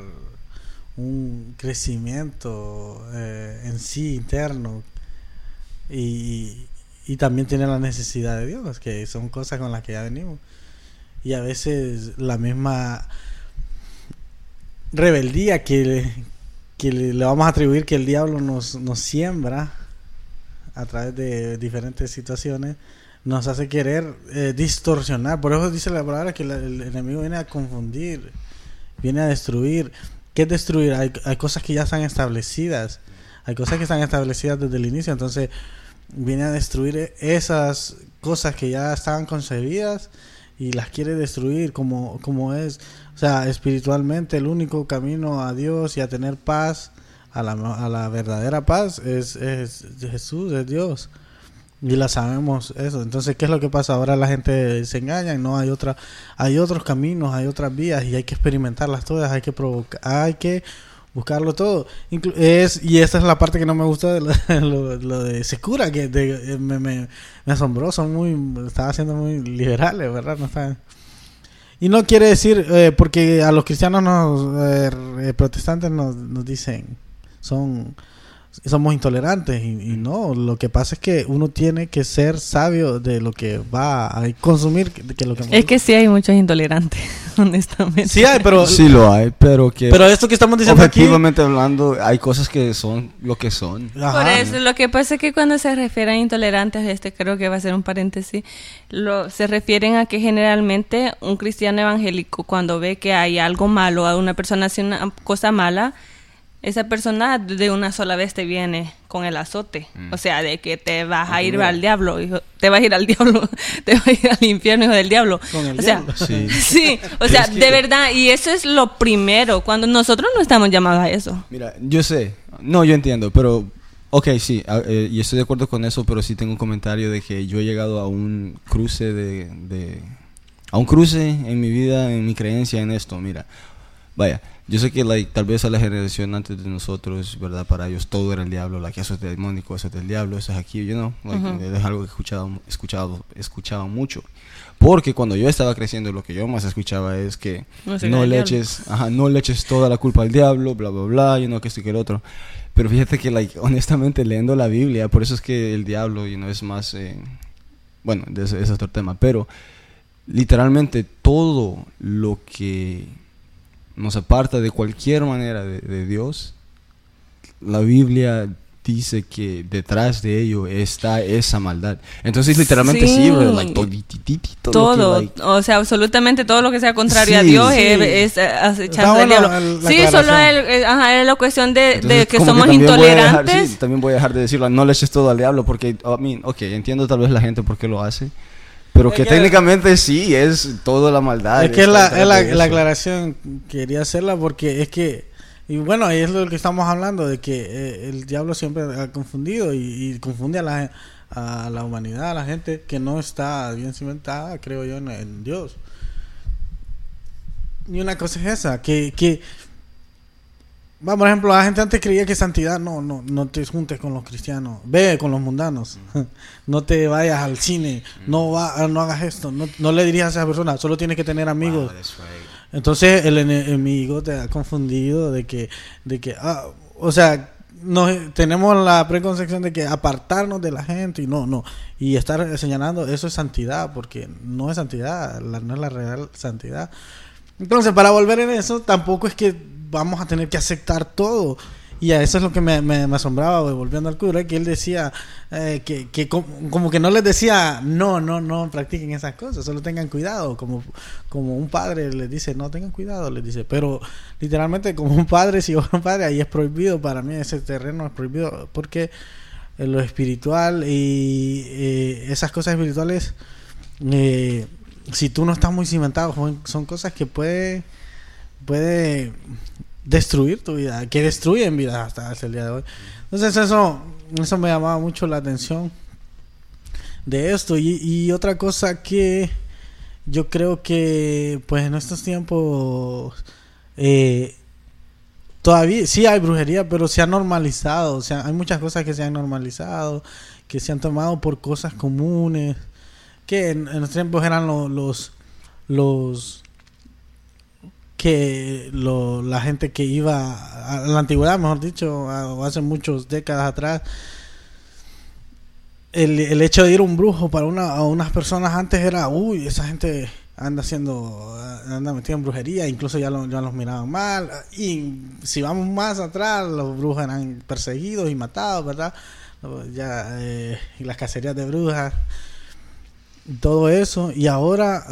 un crecimiento eh, en sí interno y, y también tiene la necesidad de Dios, que son cosas con las que ya venimos. Y a veces la misma rebeldía que, que le, le vamos a atribuir que el diablo nos, nos siembra a través de diferentes situaciones, nos hace querer eh, distorsionar. Por eso dice la palabra que el enemigo viene a confundir, viene a destruir. ¿Qué es destruir? Hay, hay cosas que ya están establecidas, hay cosas que están establecidas desde el inicio, entonces viene a destruir esas cosas que ya estaban concebidas y las quiere destruir como, como es, o sea, espiritualmente el único camino a Dios y a tener paz, a la, a la verdadera paz es, es Jesús, es Dios. Y la sabemos eso. Entonces, ¿qué es lo que pasa? Ahora la gente se engaña no hay otra, hay otros caminos, hay otras vías y hay que experimentarlas todas, hay que provocar, hay que buscarlo todo. Es y esta es la parte que no me gusta de lo, lo- lo de Secura que de- me, me, me asombró, son muy, estaba siendo muy liberales, ¿verdad? No está- y no quiere decir, eh, porque a los cristianos nos, eh, eh, protestantes nos, nos dicen, son somos intolerantes y, y no, lo que pasa es que uno tiene que ser sabio de lo que va a consumir, que, que lo que Es que sí hay muchos intolerantes, honestamente. sí hay, pero Sí lo hay, pero que pero esto que estamos diciendo aquí, objetivamente hablando hay cosas que son lo que son. Ajá. Por eso, lo que pasa es que cuando se refieren a intolerantes, este creo que va a ser un paréntesis, lo, se refieren a que generalmente un cristiano evangélico cuando ve que hay algo malo, a una persona hace una cosa mala, esa persona de una sola vez te viene con el azote. O sea, de que te vas a ir al diablo, hijo, te vas a ir al diablo, te vas a ir al infierno, hijo del diablo. Con el o sea, diablo. Sí. sí, o sea, de verdad, y eso es lo primero, cuando nosotros no estamos llamados a eso. Mira, yo sé, no, yo entiendo, pero, ok, sí, eh, y estoy de acuerdo con eso, pero sí tengo un comentario de que yo he llegado a un cruce de, de- a un cruce en mi vida, en mi creencia en esto, mira, vaya, yo sé que like, tal vez a la generación antes de nosotros, ¿verdad? Para ellos todo era el diablo, like, eso es demónico, eso es del diablo, eso es aquí, you know, like, Ujú. es algo que escuchaba, escuchado, escuchaba mucho. Porque cuando yo estaba creciendo, lo que yo más escuchaba es que no del le eches, ajá, no le eches toda la culpa al diablo, bla, bla, bla, y no que esto y que el otro. Pero fíjate que, like, honestamente, leyendo la Biblia, por eso es que el diablo, y no es más, eh, bueno, ese es otro tema, pero literalmente todo lo que nos aparta de cualquier manera de, de Dios, la Biblia dice que detrás de ello está esa maldad. Entonces, literalmente sí, Sí. bro, like, lo que, todo, like, o sea, absolutamente todo lo que sea contrario a Sí, Dios sí. es, es, al diablo. el- la sí, solo el- eh, ajá, es la cuestión de, de Entonces, que como somos también voy a dejar- intolerantes. sí, también voy a dejar de decirlo. No le eches todo al diablo porque, I mean, ok, entiendo tal vez la gente por qué lo hace. Pero Es que, técnicamente sí, es toda la maldad. es que la, la, la aclaración quería hacerla porque es que y bueno ahí es lo que estamos hablando de que eh, el diablo siempre ha confundido y, y confunde a la a la humanidad a la gente que no está bien cimentada creo yo en, en Dios y una cosa es esa que que va por ejemplo la gente antes creía que santidad no no no te juntes con los cristianos. Ve con los mundanos. No te vayas al cine. No va no hagas esto. No, no le dirías a esa persona. Solo tienes que tener amigos. Wow, that's right. entonces el enemigo te ha confundido de que, de que, ah, o sea, nos, tenemos la preconcepción de que apartarnos de la gente y no, no, y estar señalando eso es santidad, porque no es santidad, la, no es la real santidad. Entonces, para volver en eso, tampoco es que vamos a tener que aceptar todo. Y a eso es lo que me, asombraba, volviendo al cura, que él decía eh, que, que com- como que no les decía, no, no, no practiquen esas cosas, solo tengan cuidado, como, como un padre les dice, no tengan cuidado, les dice, pero literalmente como un padre, si yo un padre, ahí es prohibido, para mí ese terreno es prohibido, porque lo espiritual y eh, esas cosas espirituales, eh, si tú no estás muy cimentado, son cosas que puede, puede destruir tu vida, que destruyen vidas hasta, el día de hoy. Entonces eso, eso me llamaba mucho la atención de esto. Y, y otra cosa que yo creo que pues en estos tiempos eh, todavía sí hay brujería, pero se ha normalizado. O sea, hay muchas cosas que se han normalizado, que se han tomado por cosas comunes, que en, en los tiempos eran lo- los los que la gente que iba a la antigüedad, mejor dicho, a- hace muchas décadas atrás, el, hecho de ir un brujo para una, a unas personas antes era, uy, esa gente anda haciendo, anda metido en brujería, incluso ya, lo- los miraban mal. Y si vamos más atrás, los brujos eran perseguidos y matados, ¿verdad? Ya, eh, y las cacerías de brujas, todo eso. Y ahora,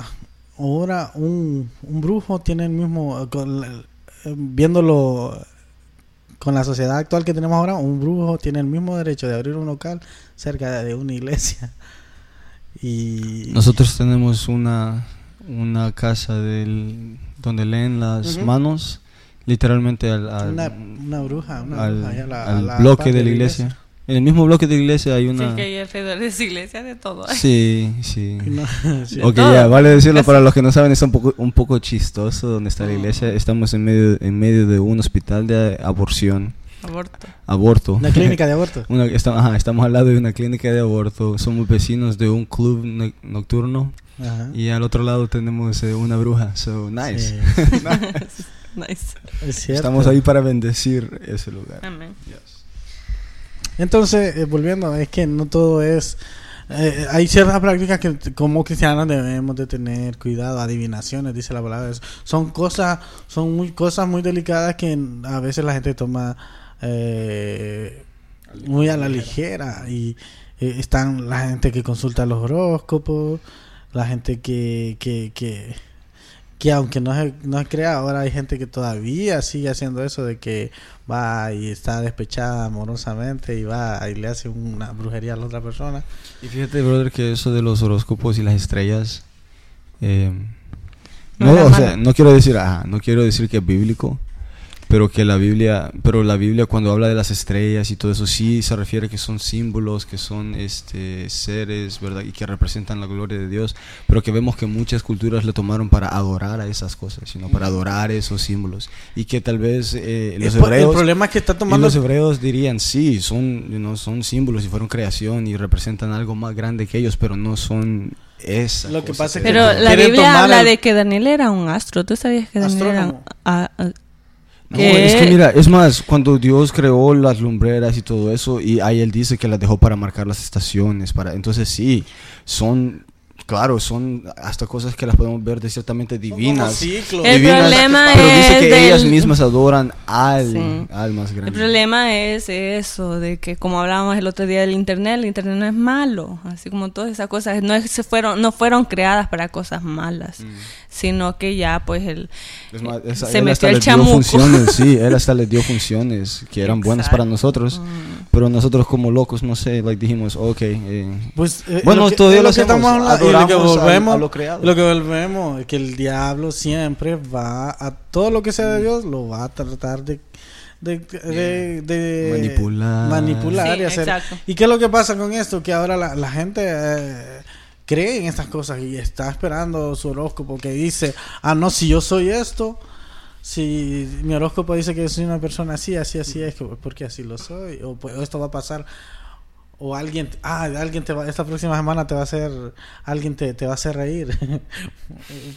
ahora un, un brujo tiene el mismo, con eh, viéndolo con la sociedad actual que tenemos ahora, un brujo tiene el mismo derecho de abrir un local cerca de una iglesia. Y Nosotros tenemos una, una casa del, donde leen las manos, literalmente al, al, una, una bruja, una al- bruja, la- bloque de la iglesia. En el mismo bloque de la iglesia hay Sí, una... que hay alrededor de esa iglesia de todo. Sí, sí. Y no- sí. Ok, Todo. ya, vale decirlo para los que no saben, es un poco, un poco chistoso donde está la iglesia. Estamos en medio, en medio de un hospital de aborción, Aborto. aborto. Una clínica de aborto. Una- está- ajá, estamos al lado de una clínica de aborto. Somos vecinos de un club no- nocturno. Ajá. Y al otro lado tenemos eh, una bruja. So, nice. Sí, Nice. es cierto. Estamos ahí para bendecir ese lugar. Amén. Entonces, eh, volviendo, es que no todo es... eh, hay ciertas prácticas que como cristianos debemos de tener cuidado, adivinaciones, dice la palabra. Son cosas, son muy cosas muy delicadas que a veces la gente toma eh, muy a la ligera y eh, están la gente que consulta los horóscopos, la gente que que, que, que aunque no se, no se crea, ahora hay gente que todavía sigue haciendo eso de que va y está despechada amorosamente y va y le hace una brujería a la otra persona. Y fíjate, brother, que eso de los horóscopos y las estrellas. eh, No no, o sea, no quiero decir, ajá, no quiero decir que es bíblico, pero que la Biblia, pero la Biblia cuando habla de las estrellas y todo eso sí se refiere que son símbolos, que son este seres, ¿verdad? Y que representan la gloria de Dios, pero que vemos que muchas culturas le tomaron para adorar a esas cosas, sino para adorar esos símbolos y que tal vez eh, los El po- el hebreos problema es que está tomando los hebreos dirían, sí, son, you know, son símbolos y fueron creación y representan algo más grande que ellos, pero no son esa. Lo que pasa es que Pero la Biblia habla el- de que Daniel era un astro. ¿Tú sabías que Daniel era Astrónomo. ah, ah, No, es que mira, es más, cuando Dios creó las lumbreras y todo eso, y ahí él dice que las dejó para marcar las estaciones, para entonces sí, son, claro, son hasta cosas que las podemos ver de ciertamente divinas. ciclos. El divinas, problema pero dice es que del- ellas mismas adoran al, Sí. al más grande. El problema es eso, de que como hablábamos el otro día del internet, el internet no es malo, así como todas esas cosas, no es- se fueron, no fueron creadas para cosas malas, sino que ya pues el Es más, esa- se metió el chamuco. sí, él hasta les dio funciones que eran buenas para Exacto. nosotros, Mm. pero nosotros como locos, no sé, like dijimos, ok, eh, Pues, eh, Bueno, lo que- todavía lo que hacemos, estamos hablando, y lo que volvemos, a lo creado. lo que volvemos es que el diablo siempre va a todo lo que sea Mm. de Dios lo va a tratar de de, de- de Manipular. manipular Sí, y hacer exacto. y qué es lo que pasa con esto que ahora la, la gente eh, cree en estas cosas y está esperando su horóscopo que dice ah no si yo soy esto si mi horóscopo dice que soy una persona así así así es que porque así lo soy o pues, esto va a pasar o alguien, ah, alguien te va, esta próxima semana te va a hacer, alguien te, te va a hacer reír.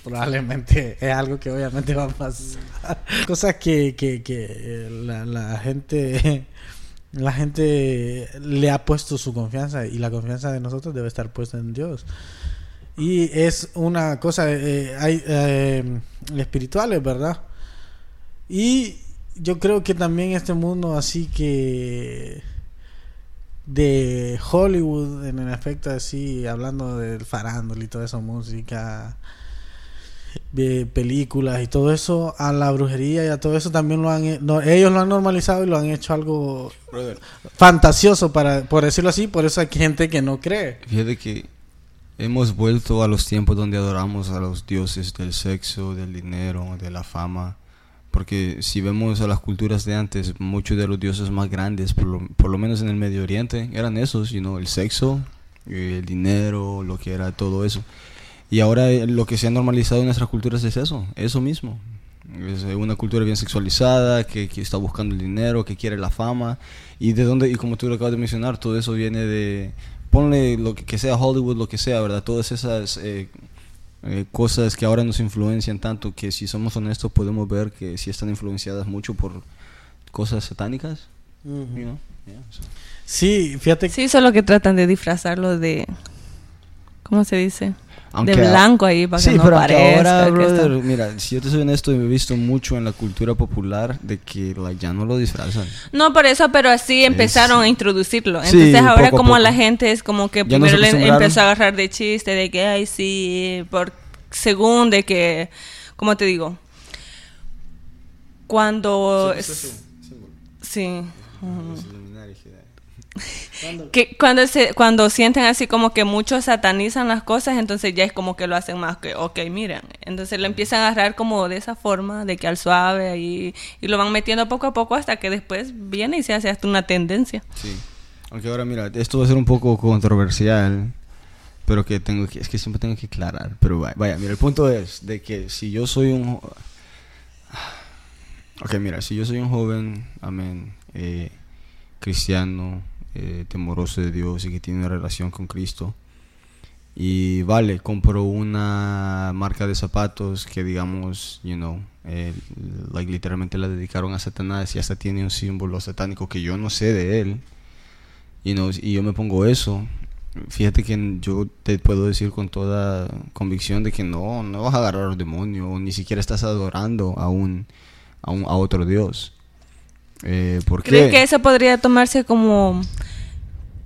Probablemente es algo que obviamente va a pasar. Cosas que, que, que eh, la, la gente, la gente le ha puesto su confianza y la confianza de nosotros debe estar puesta en Dios. Y es una cosa, eh, hay eh, espirituales, ¿verdad? Y yo creo que también este mundo así que de Hollywood en el efecto así hablando del farándula y toda esa música de películas y todo eso a la brujería y a todo eso también lo han no, ellos lo han normalizado y lo han hecho algo fantasioso para por decirlo así por eso hay gente que no cree Fíjate que hemos vuelto a los tiempos donde adoramos a los dioses del sexo, del dinero, de la fama. Porque si vemos a las culturas de antes, muchos de los dioses más grandes, por lo, por lo menos en el Medio Oriente, eran esos, you know, el sexo, el dinero, lo que era todo eso. Y ahora eh, lo que se ha normalizado en nuestras culturas es eso, eso mismo. Es eh, una cultura bien sexualizada, que, que está buscando el dinero, que quiere la fama. Y de dónde, y como tú lo acabas de mencionar, todo eso viene de, ponle lo que, que sea Hollywood, lo que sea, ¿verdad? Todas esas eh, eh, cosas que ahora nos influencian tanto que si somos honestos podemos ver que sí están influenciadas mucho por cosas satánicas. you know? Yeah, so. sí fíjate Sí, solo que tratan de disfrazarlo de ¿cómo se dice? Aunque de blanco ahí para sí, que no pero parezca. ahora, que está- brother, mira, si yo te soy honesto, he visto mucho en la cultura popular de que like, ya no lo disfrazan. No, por eso, pero así empezaron Sí. a introducirlo. Sí, Entonces ahora poco a como poco. la gente es como que no primero le empezó a agarrar de chiste, de que, ay, sí, por según de que, ¿cómo te digo? Cuando... Sí. Que cuando se cuando sienten así como que muchos satanizan las cosas, entonces ya es como que lo hacen más que, ok, miren. Entonces lo empiezan a agarrar como de esa forma, de que al suave y, y lo van metiendo poco a poco hasta que después viene y se hace hasta una tendencia. Sí. Aunque ahora, mira, esto va a ser un poco controversial, pero que tengo que, es que siempre tengo que aclarar. Pero vaya, vaya, mira, el punto es de que si yo soy un... Ok, mira, si yo soy un joven, amén, eh, cristiano, eh, temoroso de Dios y que tiene una relación con Cristo, y vale, compro una marca de zapatos que digamos, you know, eh, like, literalmente la dedicaron a Satanás y hasta tiene un símbolo satánico que yo no sé de él. You know, y yo me pongo eso. Fíjate que yo te puedo decir con toda convicción de que no, no vas a agarrar al demonio, ni siquiera estás adorando a un, a, un, a otro Dios. Eh, ¿Por ¿Crees qué? que eso podría tomarse como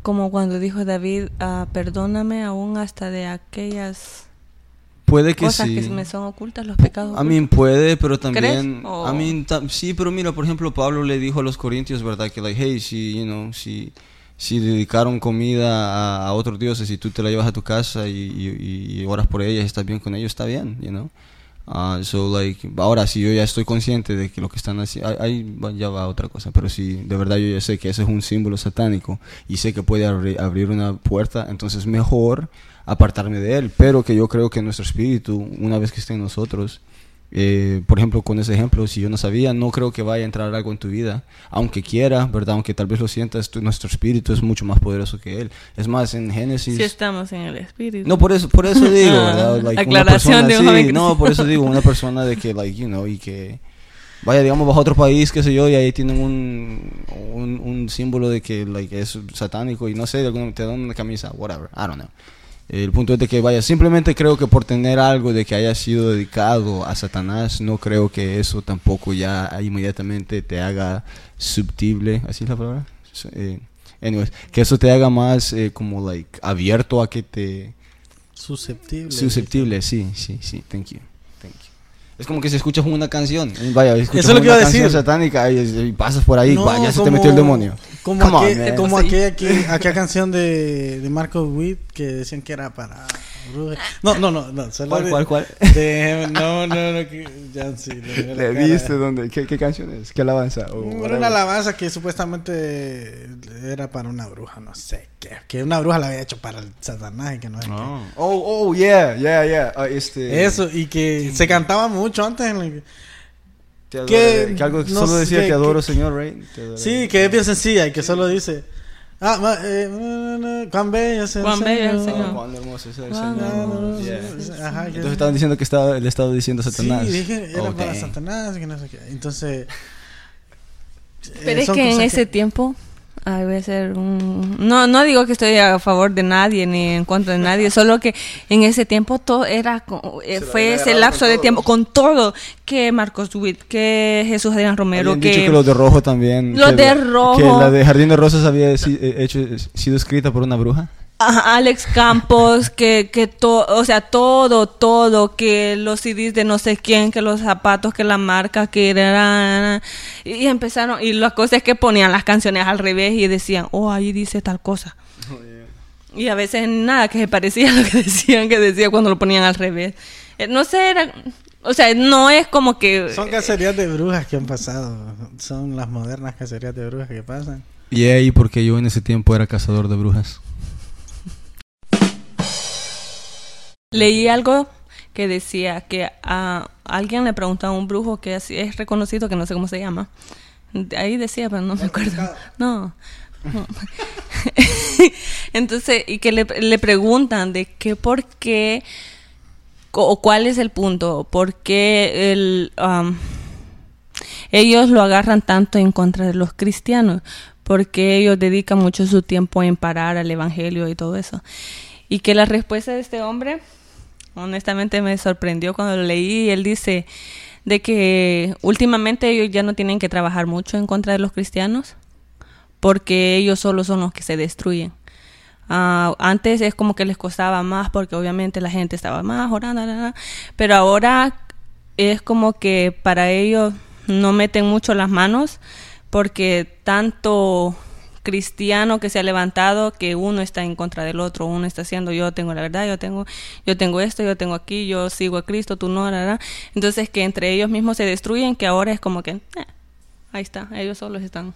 como cuando dijo David, ah, perdóname aún hasta de aquellas Puede que cosas sí. que me son ocultas, los pecados? A mí puede, pero también... ¿Crees? A mí sí, pero mira, por ejemplo, Pablo le dijo a los corintios, ¿verdad? Que, like, hey, si, you know, si, si dedicaron comida a, a otros dioses y tú te la llevas a tu casa y, y, y oras por ellas y estás bien con ellos, está bien, you know? Ah, so, like, ahora, si yo ya estoy consciente de que lo que están haciendo, ahí- ya va otra cosa, pero si de verdad yo ya sé que ese es un símbolo satánico y sé que puede abri- abrir una puerta, entonces mejor apartarme de él, pero que yo creo que nuestro espíritu, una vez que esté en nosotros, eh, por ejemplo, con ese ejemplo, si yo no sabía, no creo que vaya a entrar algo en tu vida, aunque quiera, ¿verdad? Aunque tal vez lo sientas, tu- nuestro espíritu es mucho más poderoso que él. Es más, en Génesis... Si estamos en el espíritu. No, por eso, por eso digo, Ah, ¿verdad? Like, una aclaración persona de un joven No, por eso digo, una persona de que, like, you know, y que vaya, digamos, bajo otro país, qué sé yo, y ahí tienen un, un, un símbolo de que, like, es satánico y no sé, de alguna, te dan una camisa, whatever, I don't know. El punto es de que, vaya, simplemente creo que por tener algo de que haya sido dedicado a Satanás, no creo que eso tampoco ya inmediatamente te haga subtible, ¿así es la palabra? Eh, anyways, que eso te haga más eh, como, like, abierto a que te... Susceptible. Susceptible, sí, sí, sí, thank you, thank you. Es como que si escuchas una canción, vaya, escuchas Eso es lo que una iba a canción decir. satánica y, y pasas por ahí, No, vaya, se te metió el demonio. Como, Come aquel- como Sí. aquella, aquella- aquella canción de, de Marco Witt que decían que era para. No, no, no, no. ¿Cuál, de- cuál, cuál? de- no, no, no. Que, ya sí. le miré la ¿Le cara. viste dónde? ¿Qué, qué canción es? ¿Qué alabanza? Era una alabanza que supuestamente era para una bruja, no sé qué. Que una bruja la había hecho para el Satanás y que no sé Oh, oh, oh, yeah, yeah, yeah. Ah, este, Eso, y que se cantaba mucho antes. En el- te adoro, que que algo no solo sé, decía que- te adoro, que- señor, right? Te adoro. Sí, que es bien sencilla y que solo dice. Ah, ma- eh, mm, mm, cuán bello es el Cuán bello es el Oh, Señor. cuán hermoso es el Cuán Señor. hermoso Yeah. Ajá, que- Entonces estaban diciendo que estaba, le estaba diciendo Satanás. Sí, dije, era Oh, para dang. Satanás, que no sé qué. Entonces. Pero eh, es que en ese tiempo ay, voy a ser un... No, no digo que estoy a favor de nadie ni en contra de nadie, solo que en ese tiempo todo era... eh, Se fue ese lapso de tiempo con todo. Que Marcos Witt, que Jesús Adrián Romero, Habían dicho que... que los de rojo también. Los que de la- rojo. Que la de Jardín de Rosas había si- eh, hecho, sido escrita por una bruja. Alex Campos, que, que todo, o sea, todo, todo, que los CDs de no sé quién, que los zapatos, que la marca, que era... Y empezaron, y las cosas es que ponían las canciones al revés y decían, oh, ahí dice tal cosa. Y a veces nada que se parecía a lo que decían que decía cuando lo ponían al revés. Eh, No sé, era... O sea, no es como que... Son cacerías de brujas que han pasado. Son las modernas cacerías de brujas que pasan. Y ahí porque yo en ese tiempo era cazador de brujas. Leí algo que decía que a alguien le preguntaba a un brujo que así es reconocido, que no sé cómo se llama. Ahí decía, pero no me acuerdo. No. Entonces, y que le, le preguntan de qué, por qué, o cuál es el punto, por qué el, um, ellos lo agarran tanto en contra de los cristianos, porque ellos dedican mucho su tiempo en parar al evangelio y todo eso. Y que la respuesta de este hombre, honestamente me sorprendió cuando lo leí. Él dice de que últimamente ellos ya no tienen que trabajar mucho en contra de los cristianos porque ellos solo son los que se destruyen. Ah, antes es como que les costaba más porque obviamente la gente estaba más orando, pero ahora es como que para ellos no meten mucho las manos porque tanto cristiano que se ha levantado que uno está en contra del otro, uno está haciendo yo tengo la verdad, yo tengo yo tengo esto, yo tengo aquí, yo sigo a Cristo, tú no, la, la. entonces que entre ellos mismos se destruyen, que ahora es como que eh, ahí está, ellos solos están.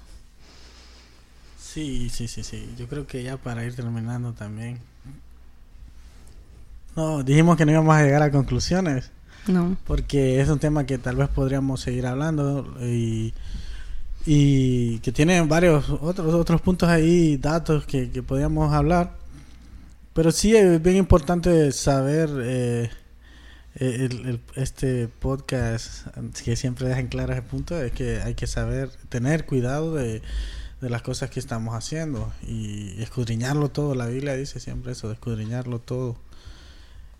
Sí, sí, sí, sí. Yo creo que ya para ir terminando también. No, dijimos que no íbamos a llegar a conclusiones. No. Porque es un tema que tal vez podríamos seguir hablando y, y que tiene varios otros otros puntos ahí, datos que, que podríamos hablar. Pero sí es bien importante saber eh, el, el- este podcast que siempre deja en claro ese punto es que hay que saber tener cuidado de, de las cosas que estamos haciendo y escudriñarlo todo. La Biblia dice siempre eso, de escudriñarlo todo.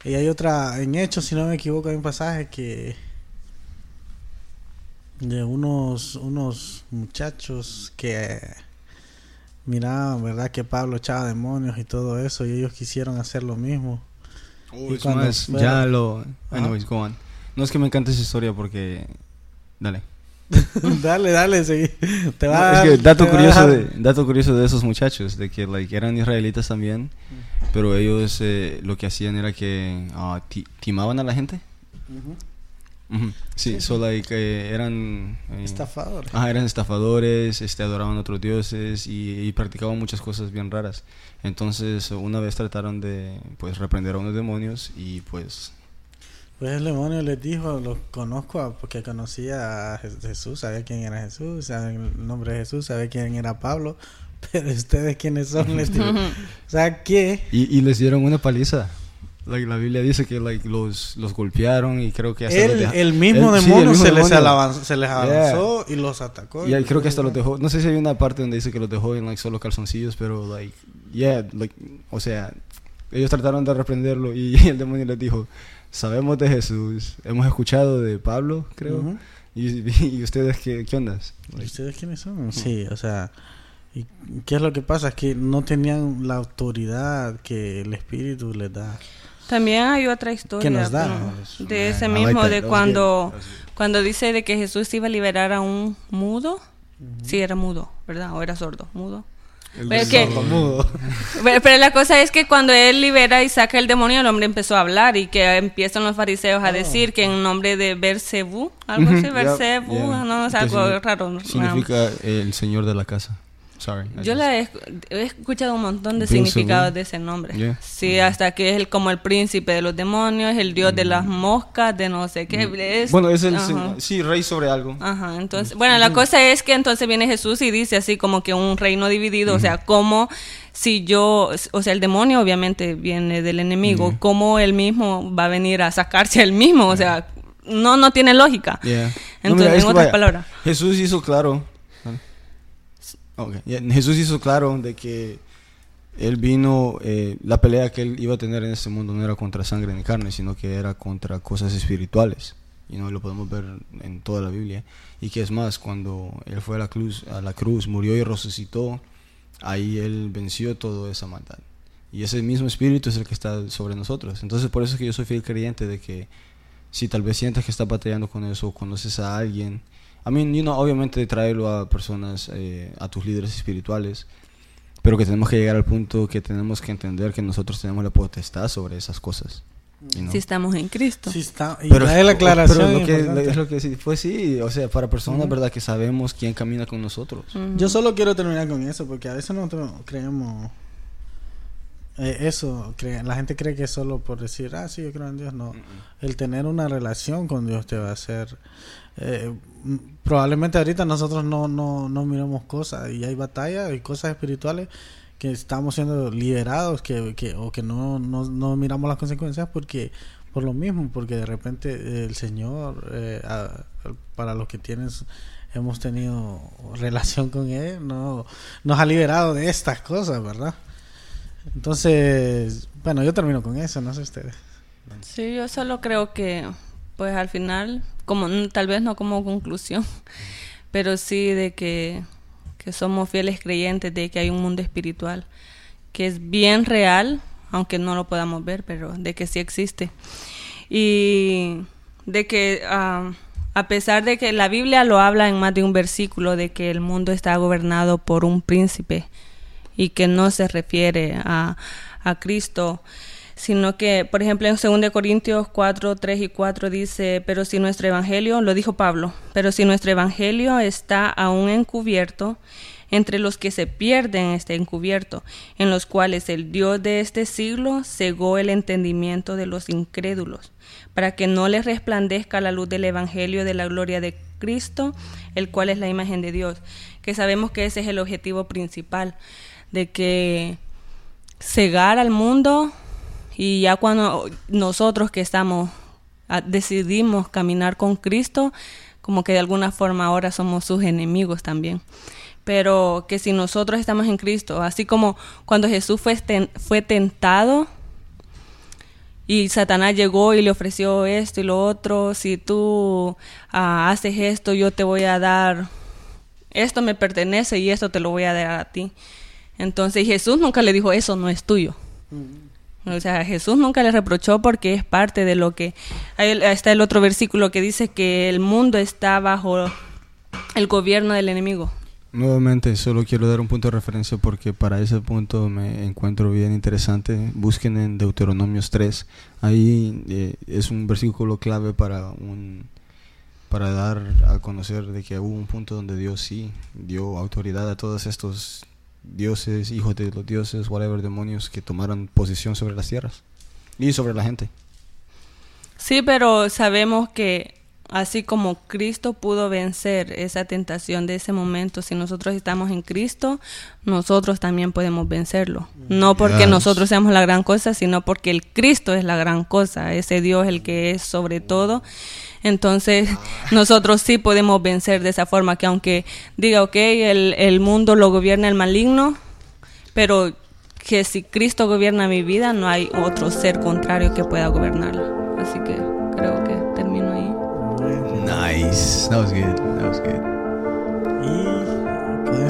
Y hay otra, en Hechos, si no me equivoco, hay un pasaje que de unos unos muchachos que miraban, ¿verdad? Que Pablo echaba demonios y todo eso y ellos quisieron hacer lo mismo. Uy, Y es cuando más, fuera- ya lo... Ajá. Anyways, go on. No es que me encante esa historia porque... Dale. dale, dale, seguí. Te va No, a es dar- que dato curioso, de, dato curioso de esos muchachos, de que like, eran israelitas también, pero ellos eh, lo que hacían era que ti- timaban a la gente. Sí, Sí, so like eh, eran... eh, Estafadores. Ajá, eran estafadores, este, adoraban a otros dioses y, y practicaban muchas cosas bien raras. Entonces, una vez trataron de, pues, reprender a unos demonios y, pues, Pues el demonio les dijo, lo conozco porque conocía a Je- Jesús, sabía quién era Jesús, sabía el nombre de Jesús, sabía quién era Pablo, pero ustedes quiénes son, les digo. O sea, que y, y les dieron una paliza. Like, la Biblia dice que like, los, los golpearon y creo que hasta los el, mismo sí, el demonio mismo se les, demonio. alaban- se les Yeah. avanzó y los atacó. Y creo que hasta los dejó. No sé si hay una parte donde dice que los dejó en like, solo calzoncillos, pero, like, yeah, like, o sea, ellos trataron de reprenderlo y el demonio les dijo: Sabemos de Jesús, hemos escuchado de Pablo, creo. Y, y ustedes, qué, qué ondas? ¿Y Like, ustedes quiénes son? Sí, o sea, ¿y qué es lo que pasa? Es que no tenían la autoridad que el Espíritu les da. También hay otra historia nos da? ¿no? de ese mismo, de cuando, cuando dice de que Jesús iba a liberar a un mudo. Sí, era mudo, ¿verdad? O era sordo, mudo. El Pero que-. Mudo. Pero, pero la cosa es que cuando él libera y saca el demonio, el hombre empezó a hablar y que empiezan los fariseos a decir que en nombre de Bersebú, algo así, Bersebú, yeah. no, es Que algo raro. ¿no? Significa el señor de la casa. Sorry. Yo la he, he escuchado un montón de Beelzebub. significados de ese nombre. Yeah. Sí, hasta que es el, como el príncipe de los demonios, el dios de las moscas, de no sé qué. Es, Mm. Bueno, es el ajá. Sí, rey sobre algo. Ajá, entonces, bueno, la cosa es que entonces viene Jesús y dice así como que un reino dividido, o sea, como si yo, o sea, el demonio obviamente viene del enemigo, como él mismo va a venir a sacarse él mismo, o sea, no, no tiene lógica. Yeah. No, Entonces, mira, es en otras palabras. Jesús hizo claro. Jesús hizo claro de que él vino, eh, la pelea que él iba a tener en este mundo no era contra sangre ni carne, sino que era contra cosas espirituales. Y no lo podemos ver en toda la Biblia. Y que es más, cuando él fue a la cruz, a la cruz, murió y resucitó, ahí él venció toda esa maldad. Y ese mismo espíritu es el que está sobre nosotros. Entonces por eso es que yo soy fiel creyente de que si tal vez sientes que estás batallando con eso o conoces a alguien, I mean, you know, obviamente traerlo a personas, eh, a tus líderes espirituales, pero que tenemos que llegar al punto que tenemos que entender que nosotros tenemos la potestad sobre esas cosas. you know. Si estamos en Cristo. Sí está. Y Pero, trae la aclaración. pero lo que, es lo que sí, pues sí, o sea, para personas, ¿verdad? Que sabemos quién camina con nosotros. Ujú. Yo solo quiero terminar con eso, porque a veces nosotros creemos eh, eso. cre- la gente cree que es solo por decir, ah, sí, yo creo en Dios. No. El tener una relación con Dios te va a hacer. Eh, probablemente ahorita nosotros no, no, no miramos cosas y hay batallas y cosas espirituales que estamos siendo liberados que, que, o que no, no, no miramos las consecuencias porque por lo mismo, porque de repente el Señor, eh, para los que tienes, hemos tenido relación con Él, no, nos ha liberado de estas cosas, ¿verdad? Entonces, bueno, yo termino con eso, no sé ustedes. Sí, yo solo creo que, pues al final, como tal vez no como conclusión, pero sí de que, que somos fieles creyentes de que hay un mundo espiritual que es bien real, aunque no lo podamos ver, pero de que sí existe. Y de que a pesar de que la Biblia lo habla en más de un versículo, de que el mundo está gobernado por un príncipe y que no se refiere a, a Cristo, sino que, por ejemplo, en 2 Corintios 4, 3 y 4 dice, pero si nuestro evangelio, lo dijo Pablo, pero si nuestro evangelio está aún encubierto, entre los que se pierden está encubierto, en los cuales el Dios de este siglo cegó el entendimiento de los incrédulos, para que no les resplandezca la luz del evangelio de la gloria de Cristo, el cual es la imagen de Dios, que sabemos que ese es el objetivo principal, de que cegar al mundo y ya cuando nosotros que estamos, ah, decidimos caminar con Cristo, como que de alguna forma ahora somos sus enemigos también. Pero que si nosotros estamos en Cristo, así como cuando Jesús fue, fue tentado y Satanás llegó y le ofreció esto y lo otro, si tú ah, haces esto, yo te voy a dar, esto me pertenece y esto te lo voy a dar a ti. Entonces Jesús nunca le dijo, eso no es tuyo. O sea, Jesús nunca le reprochó porque es parte de lo que... Ahí está el otro versículo que dice que el mundo está bajo el gobierno del enemigo. Nuevamente, solo quiero dar un punto de referencia porque para ese punto me encuentro bien interesante. Busquen en Deuteronomios 3. Ahí eh, es un versículo clave para un para dar a conocer de que hubo un punto donde Dios sí dio autoridad a todos estos dioses, hijos de los dioses, whatever, demonios que tomaron posición sobre las tierras y sobre la gente. Sí, pero sabemos que así como Cristo pudo vencer esa tentación de ese momento, si nosotros estamos en Cristo, nosotros también podemos vencerlo. No porque Yes. nosotros seamos la gran cosa, sino porque el Cristo es la gran cosa, ese Dios el que es sobre todo. Entonces, nosotros sí podemos vencer de esa forma, que aunque diga, ok, el, el mundo lo gobierna el maligno, pero que si Cristo gobierna mi vida, no hay otro ser contrario que pueda gobernarla. Así que creo que termino ahí. Nice. That was good. That was good.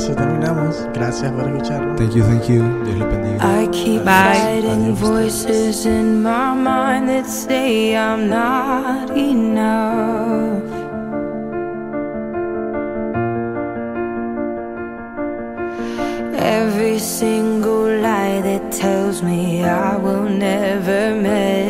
Y con eso terminamos. Gracias por escucharnos. Thank you, thank you. Dios le bendiga. I keep Bye. fighting voices in my mind that say I'm not enough. Every single lie that tells me I will never measure